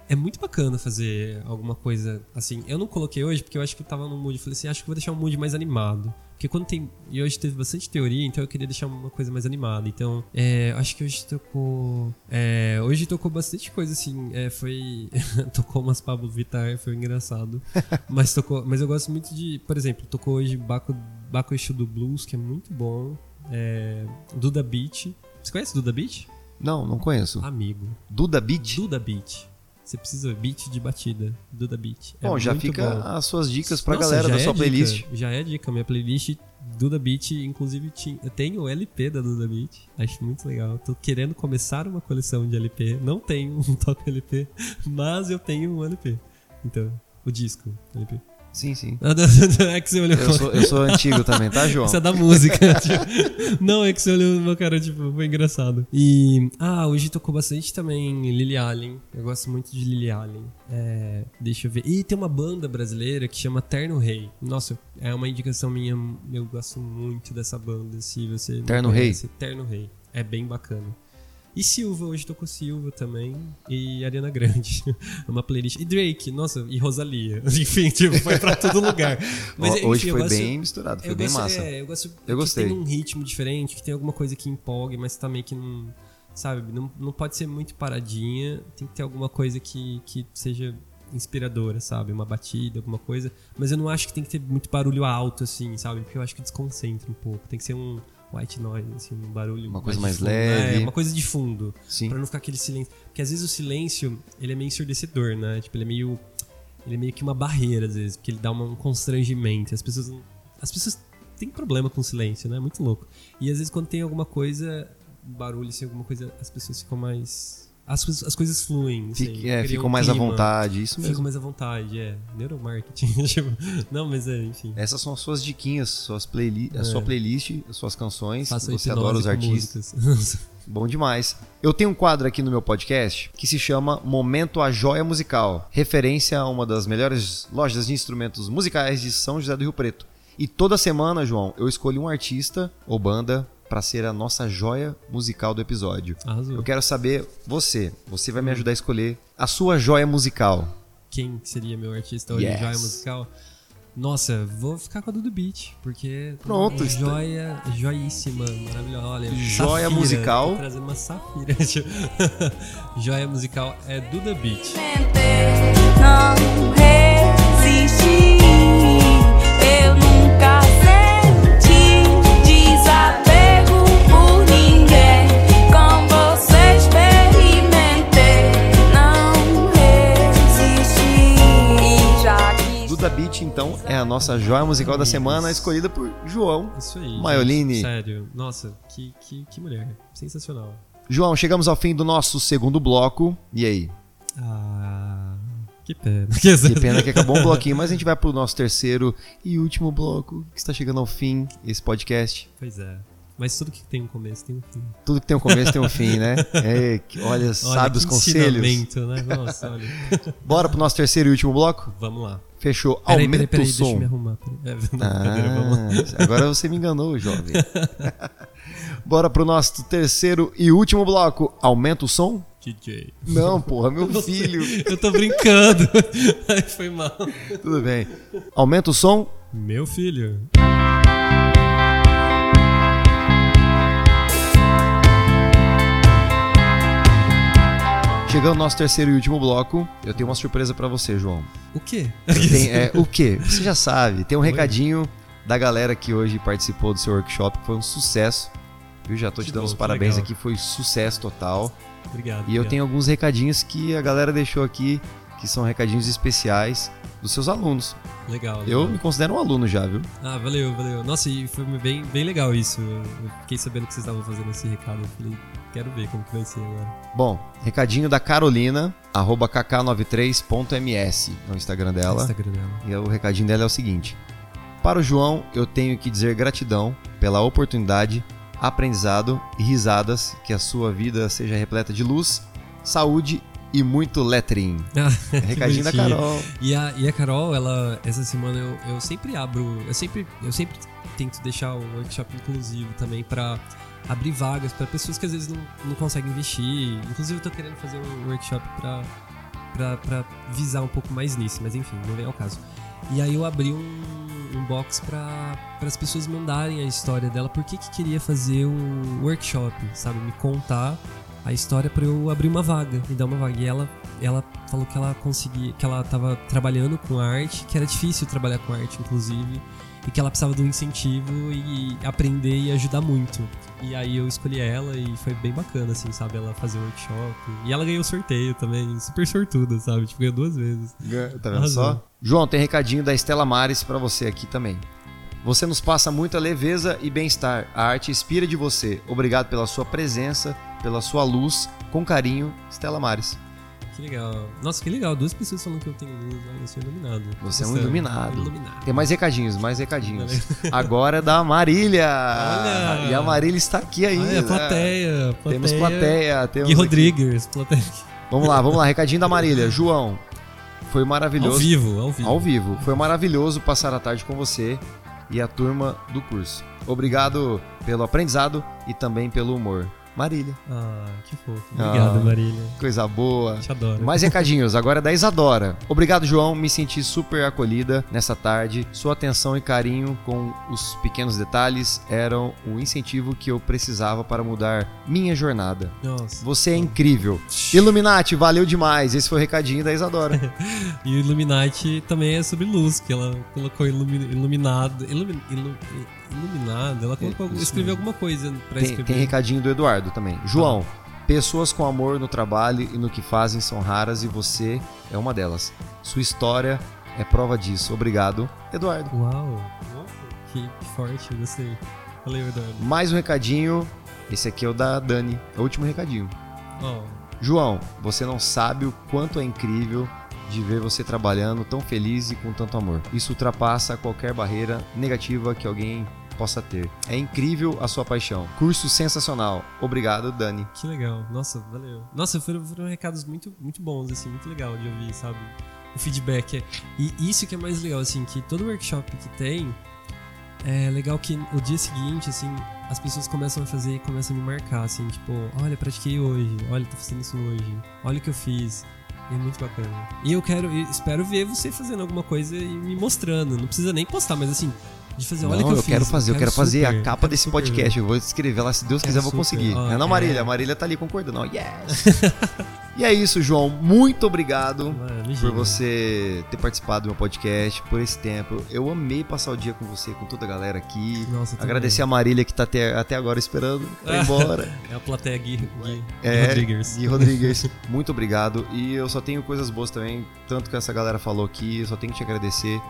É muito bacana fazer alguma coisa assim. Eu não coloquei hoje porque eu acho que eu tava no mood. Falei assim, acho que vou deixar um mood mais animado. Porque quando tem. E hoje teve bastante teoria, então eu queria deixar uma coisa mais animada. Então, é, acho que hoje tocou. É, hoje tocou bastante coisa assim. É, foi. tocou umas Pablo Vittar, foi engraçado. mas tocou. Mas eu gosto muito de. Por exemplo, tocou hoje Baco Baco Exu do Blues, que é muito bom. É, Duda Beat. Você conhece Duda Beat? Não, não conheço. Amigo. Duda Beat? Duda Beat. Você precisa beat de batida, Duda Beat. É Bom, já fica bom. as suas dicas pra Nossa, galera da é sua dica, playlist. Já é dica, minha playlist Duda Beat, inclusive tinha, eu tenho o LP da Duda Beat, acho muito legal. Tô querendo começar uma coleção de LP, não tenho um toque LP, mas eu tenho um LP. Então, o disco, LP. Sim, sim. É que você olhou Eu sou, eu sou antigo também, tá, João? Isso é da música. tipo, não, é que você olhou no meu cara, tipo, foi engraçado. E. Ah, hoje tocou bastante também Lily Allen. Eu gosto muito de Lily Allen. É, deixa eu ver. E tem uma banda brasileira que chama Terno Rei. Nossa, é uma indicação minha. Eu gosto muito dessa banda. Se você. Terno Rei? Terno Rei. É bem bacana. E Silva, hoje tocou Silva também. E Ariana Grande. Uma playlist. E Drake, nossa, e Rosalia. Enfim, tipo, foi pra todo lugar. Mas, enfim, Hoje foi gosto- bem misturado, foi eu bem gosto, massa. É, eu gosto Eu gostei. tem um ritmo diferente, que tem alguma coisa que empolgue, mas também que não. Sabe, não, não pode ser muito paradinha, tem que ter alguma coisa que, que seja inspiradora, sabe? Uma batida, alguma coisa. Mas eu não acho que tem que ter muito barulho alto, assim, sabe? Porque eu acho que desconcentra um pouco. Tem que ser um white noise, assim, um barulho. Uma coisa de mais fundo. leve. É, uma coisa de fundo. Sim. Pra não ficar aquele silêncio. Porque às vezes o silêncio, ele é meio ensurdecedor, né? Tipo, ele é meio. Ele é meio que uma barreira, às vezes, porque ele dá um constrangimento. As pessoas. As pessoas têm problema com o silêncio, né? Muito louco. E às vezes quando tem alguma coisa, barulho, assim, alguma coisa, as pessoas ficam mais. As, coisas- as coisas fluem. Fique- é, ficam um mais à clima. vontade, isso Ficam mesmo. mais à vontade, é. Neuromarketing. tipo, não, mas é, enfim. Essas são as suas diquinhas, suas playli a É. sua playlist, as suas canções. Faça você adora os artistas. Bom demais. Eu tenho um quadro aqui no meu podcast que se chama Momento a Joia Musical, referência a uma das melhores lojas de instrumentos musicais de São José do Rio Preto. E toda semana, João, eu escolho um artista ou banda para ser a nossa joia musical do episódio. Arrasou. Eu quero saber você, você vai me ajudar a escolher a sua joia musical. quem seria meu artista hoje, Yes. joia musical. Nossa, vou ficar com a Dudu Beat, porque Pronto, é está- joia, joíssima, maravilhosa. Olha, Joia safira, musical. Trazendo uma safira. joia musical é Duda Beat. Então, é a nossa joia musical da semana, escolhida por João. Isso aí. Maioline. gente, Sério, nossa, que, que, que mulher. Sensacional. João, chegamos ao fim do nosso segundo bloco. E aí? Ah, que pena. Que pena que acabou um bloquinho, mas a gente vai pro nosso terceiro e último bloco, que está chegando ao fim, esse podcast. Pois é. Mas tudo que tem um começo tem um fim. Tudo que tem um começo tem um fim, né? É, olha, Olha, sabe os conselhos. Né? Nossa, olha. Bora pro nosso terceiro e último bloco? Vamos lá. Fechou. Peraí, Aumenta peraí, peraí, o deixa eu som. me arrumar. É. Ah, agora você me enganou, jovem. Bora pro nosso terceiro e último bloco. Aumenta o som? DJ. Não, porra, meu sei. filho. Eu tô brincando. Ai, foi mal. Tudo bem. Aumenta o som. Meu filho. Chegando ao nosso terceiro e último bloco, eu tenho uma surpresa pra você, João. O quê? É, o quê? Você já sabe. Tem um recadinho da galera que hoje participou do seu workshop, que foi um sucesso. Viu? Já tô Que te dando bom, os parabéns legal. aqui, foi sucesso total. Obrigado. E eu obrigado. tenho alguns recadinhos que a galera deixou aqui, que são recadinhos especiais dos seus alunos. Legal, Eu legal. me considero um aluno já, viu? Ah, valeu, valeu. Nossa, e foi bem, bem legal isso. Eu eu fiquei sabendo que vocês estavam fazendo esse recado. Eu falei, quero ver como que vai ser agora. Bom, recadinho da Carolina, arroba kk93.ms, é o Instagram dela. Instagram dela. E o recadinho dela é o seguinte: Para o João, eu tenho que dizer gratidão pela oportunidade, aprendizado e risadas, que a sua vida seja repleta de luz, saúde e muito lettering. Ah, que Recadinho da. Carol. E a, e a Carol, ela, essa semana eu, eu sempre abro, eu sempre, eu sempre tento deixar o workshop inclusivo também pra abrir vagas pra pessoas que às vezes não, não conseguem investir. Inclusive eu tô querendo fazer um workshop pra visar um pouco mais nisso, mas enfim, não vem ao caso. E aí eu abri um, um box pra as pessoas mandarem a história dela, por que que queria fazer o workshop, sabe? Me contar a história pra eu abrir uma vaga, me dar uma vaga. E ela, ela falou que ela conseguia, que ela tava trabalhando com arte, que era difícil trabalhar com arte, inclusive, e que ela precisava de um incentivo e aprender e ajudar muito. E aí eu escolhi ela e foi bem bacana, assim, sabe? Ela fazer o workshop. E ela ganhou sorteio também, super sortuda, sabe? Tipo, ganhou duas vezes. Tá vendo só? João, tem recadinho da Estela Mares pra você aqui também. Você nos passa muita leveza e bem-estar. A arte inspira de você. Obrigado pela sua presença, pela sua luz. Com carinho, Estela Mares. Que legal. Nossa, que legal. Duas pessoas falando que eu tenho luz. Eu sou iluminado. Você é um Gostei. iluminado. Iluminado. Tem mais recadinhos, mais recadinhos. Agora é da Marília. Olha! E a Marília está aqui ainda. Olha, plateia, plateia. Temos plateia. Temos aqui- Rodrigues, plateia. Vamos lá, vamos lá. Recadinho da Marília. João, foi maravilhoso. Ao vivo, ao vivo. Ao vivo. Foi maravilhoso passar a tarde com você e a turma do curso. Obrigado pelo aprendizado e também pelo humor. Marília, Ah, que fofo. Obrigado, Ah. Marília. coisa boa. Te adoro. Mais recadinhos, agora é da Isadora. Obrigado, João. Me senti super acolhida nessa tarde. Sua atenção e carinho com os pequenos detalhes eram o incentivo que eu precisava para mudar minha jornada. Nossa. Você é incrível. Illuminati, valeu demais. Esse foi o recadinho da Isadora. E o Illuminati também é sobre luz, que ela colocou ilumi- iluminado. ilumi- ilu- iluminado. Ela colocou, Isso escreveu alguma coisa pra Tem, escrever. tem recadinho do Eduardo também. João, pessoas com amor no trabalho e no que fazem são raras e você é uma delas. Sua história é prova disso. Obrigado, Eduardo. Uau. Que, forte, gostei. Valeu, Eduardo. Mais um recadinho. Esse aqui é o da Dani. É o último recadinho. Ó, João, você não sabe o quanto é incrível de ver você trabalhando tão feliz e com tanto amor. Isso ultrapassa qualquer barreira negativa que alguém possa ter. É incrível a sua paixão. Curso sensacional. Obrigado, Dani. que legal. Nossa, valeu. Nossa, foram, foram recados muito, muito bons, assim, muito legal de ouvir, sabe? O feedback. É... E isso que é mais legal, assim, que todo workshop que tem, é legal que o dia seguinte, assim, as pessoas começam a fazer e começam a me marcar, assim, tipo, olha, pratiquei hoje, olha, tô fazendo isso hoje, olha o que eu fiz. E é muito bacana. E eu quero, e espero ver você fazendo alguma coisa e me mostrando. Não precisa nem postar, mas assim, de fazer, olha não, que eu, eu fiz. quero fazer, eu quero fazer super, a capa quero desse super podcast. Eu vou escrever lá, se Deus Quero quiser, eu vou conseguir. Não é não, é. Marília? A Marília tá ali concordando. Yes! e é isso, João. Muito obrigado Ah, por você ter participado do meu podcast, por esse tempo. Eu amei passar o dia com você, com toda a galera aqui. Nossa. Agradecer a Marília que tá até, até agora esperando pra ir embora. É a plateia Gui, Gui É, Rodrigues. Gui Rodrigues, muito obrigado. E eu só tenho coisas boas também, tanto que essa galera falou aqui. Eu só tenho que te agradecer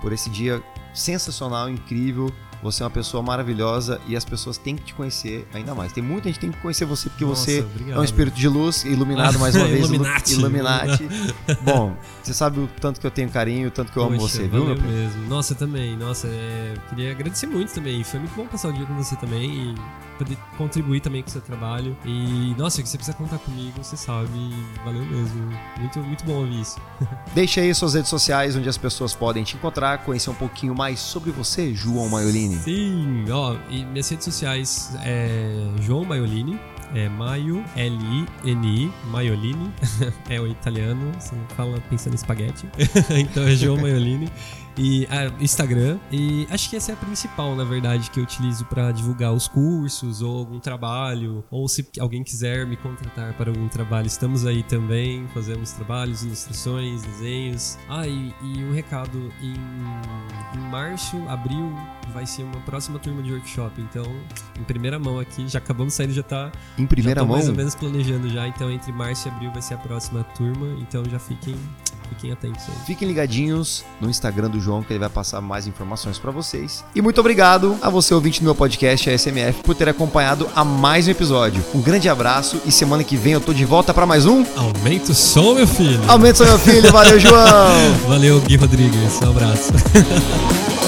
por esse dia sensacional, incrível. Você é uma pessoa maravilhosa e as pessoas têm que te conhecer ainda mais. Tem muita gente que tem que conhecer você porque Nossa, você obrigado. é um espírito de luz, iluminado mais uma vez. ilu- Illuminati. Illuminati. Bom, você sabe o tanto que eu tenho carinho, o tanto que eu amo Poxa, você, viu? meu mesmo. Nossa, também. Nossa, é, queria agradecer muito também. Foi muito bom passar o dia com você também e poder contribuir também com o seu trabalho. E, nossa, que você precisa contar comigo, você sabe. Valeu mesmo. Muito, muito bom ouvir isso. Deixa aí suas redes sociais onde as pessoas podem te encontrar, conhecer um pouquinho mais sobre você, João Maiolini. Sim, ó, e minhas redes sociais é João Maiolini. É Maio, L-I-N-I, Maiolini. é o italiano, você fala pensando em espaguete. então é João Maiolini. E ah, Instagram. E acho que essa é a principal, na verdade, que eu utilizo para divulgar os cursos ou algum trabalho. Ou se alguém quiser me contratar para algum trabalho, estamos aí também. Fazemos trabalhos, ilustrações, desenhos. Ah, e, e um recado: em, em março, abril, vai ser uma próxima turma de workshop. Então, em primeira mão aqui, já acabamos saindo, já tá Em primeira já mão, mais ou menos planejando já, então entre março e abril vai ser a próxima turma, então já fiquem, fiquem atentos aí. Fiquem ligadinhos no Instagram do João, que ele vai passar mais informações pra vocês. E muito obrigado a você, ouvinte do meu podcast, a SMF, por ter acompanhado a mais um episódio. Um grande abraço e semana que vem eu tô de volta pra mais um. Aumenta o som, meu filho! Aumenta o seu meu filho, valeu, João! Valeu, Gui Rodrigues, um abraço.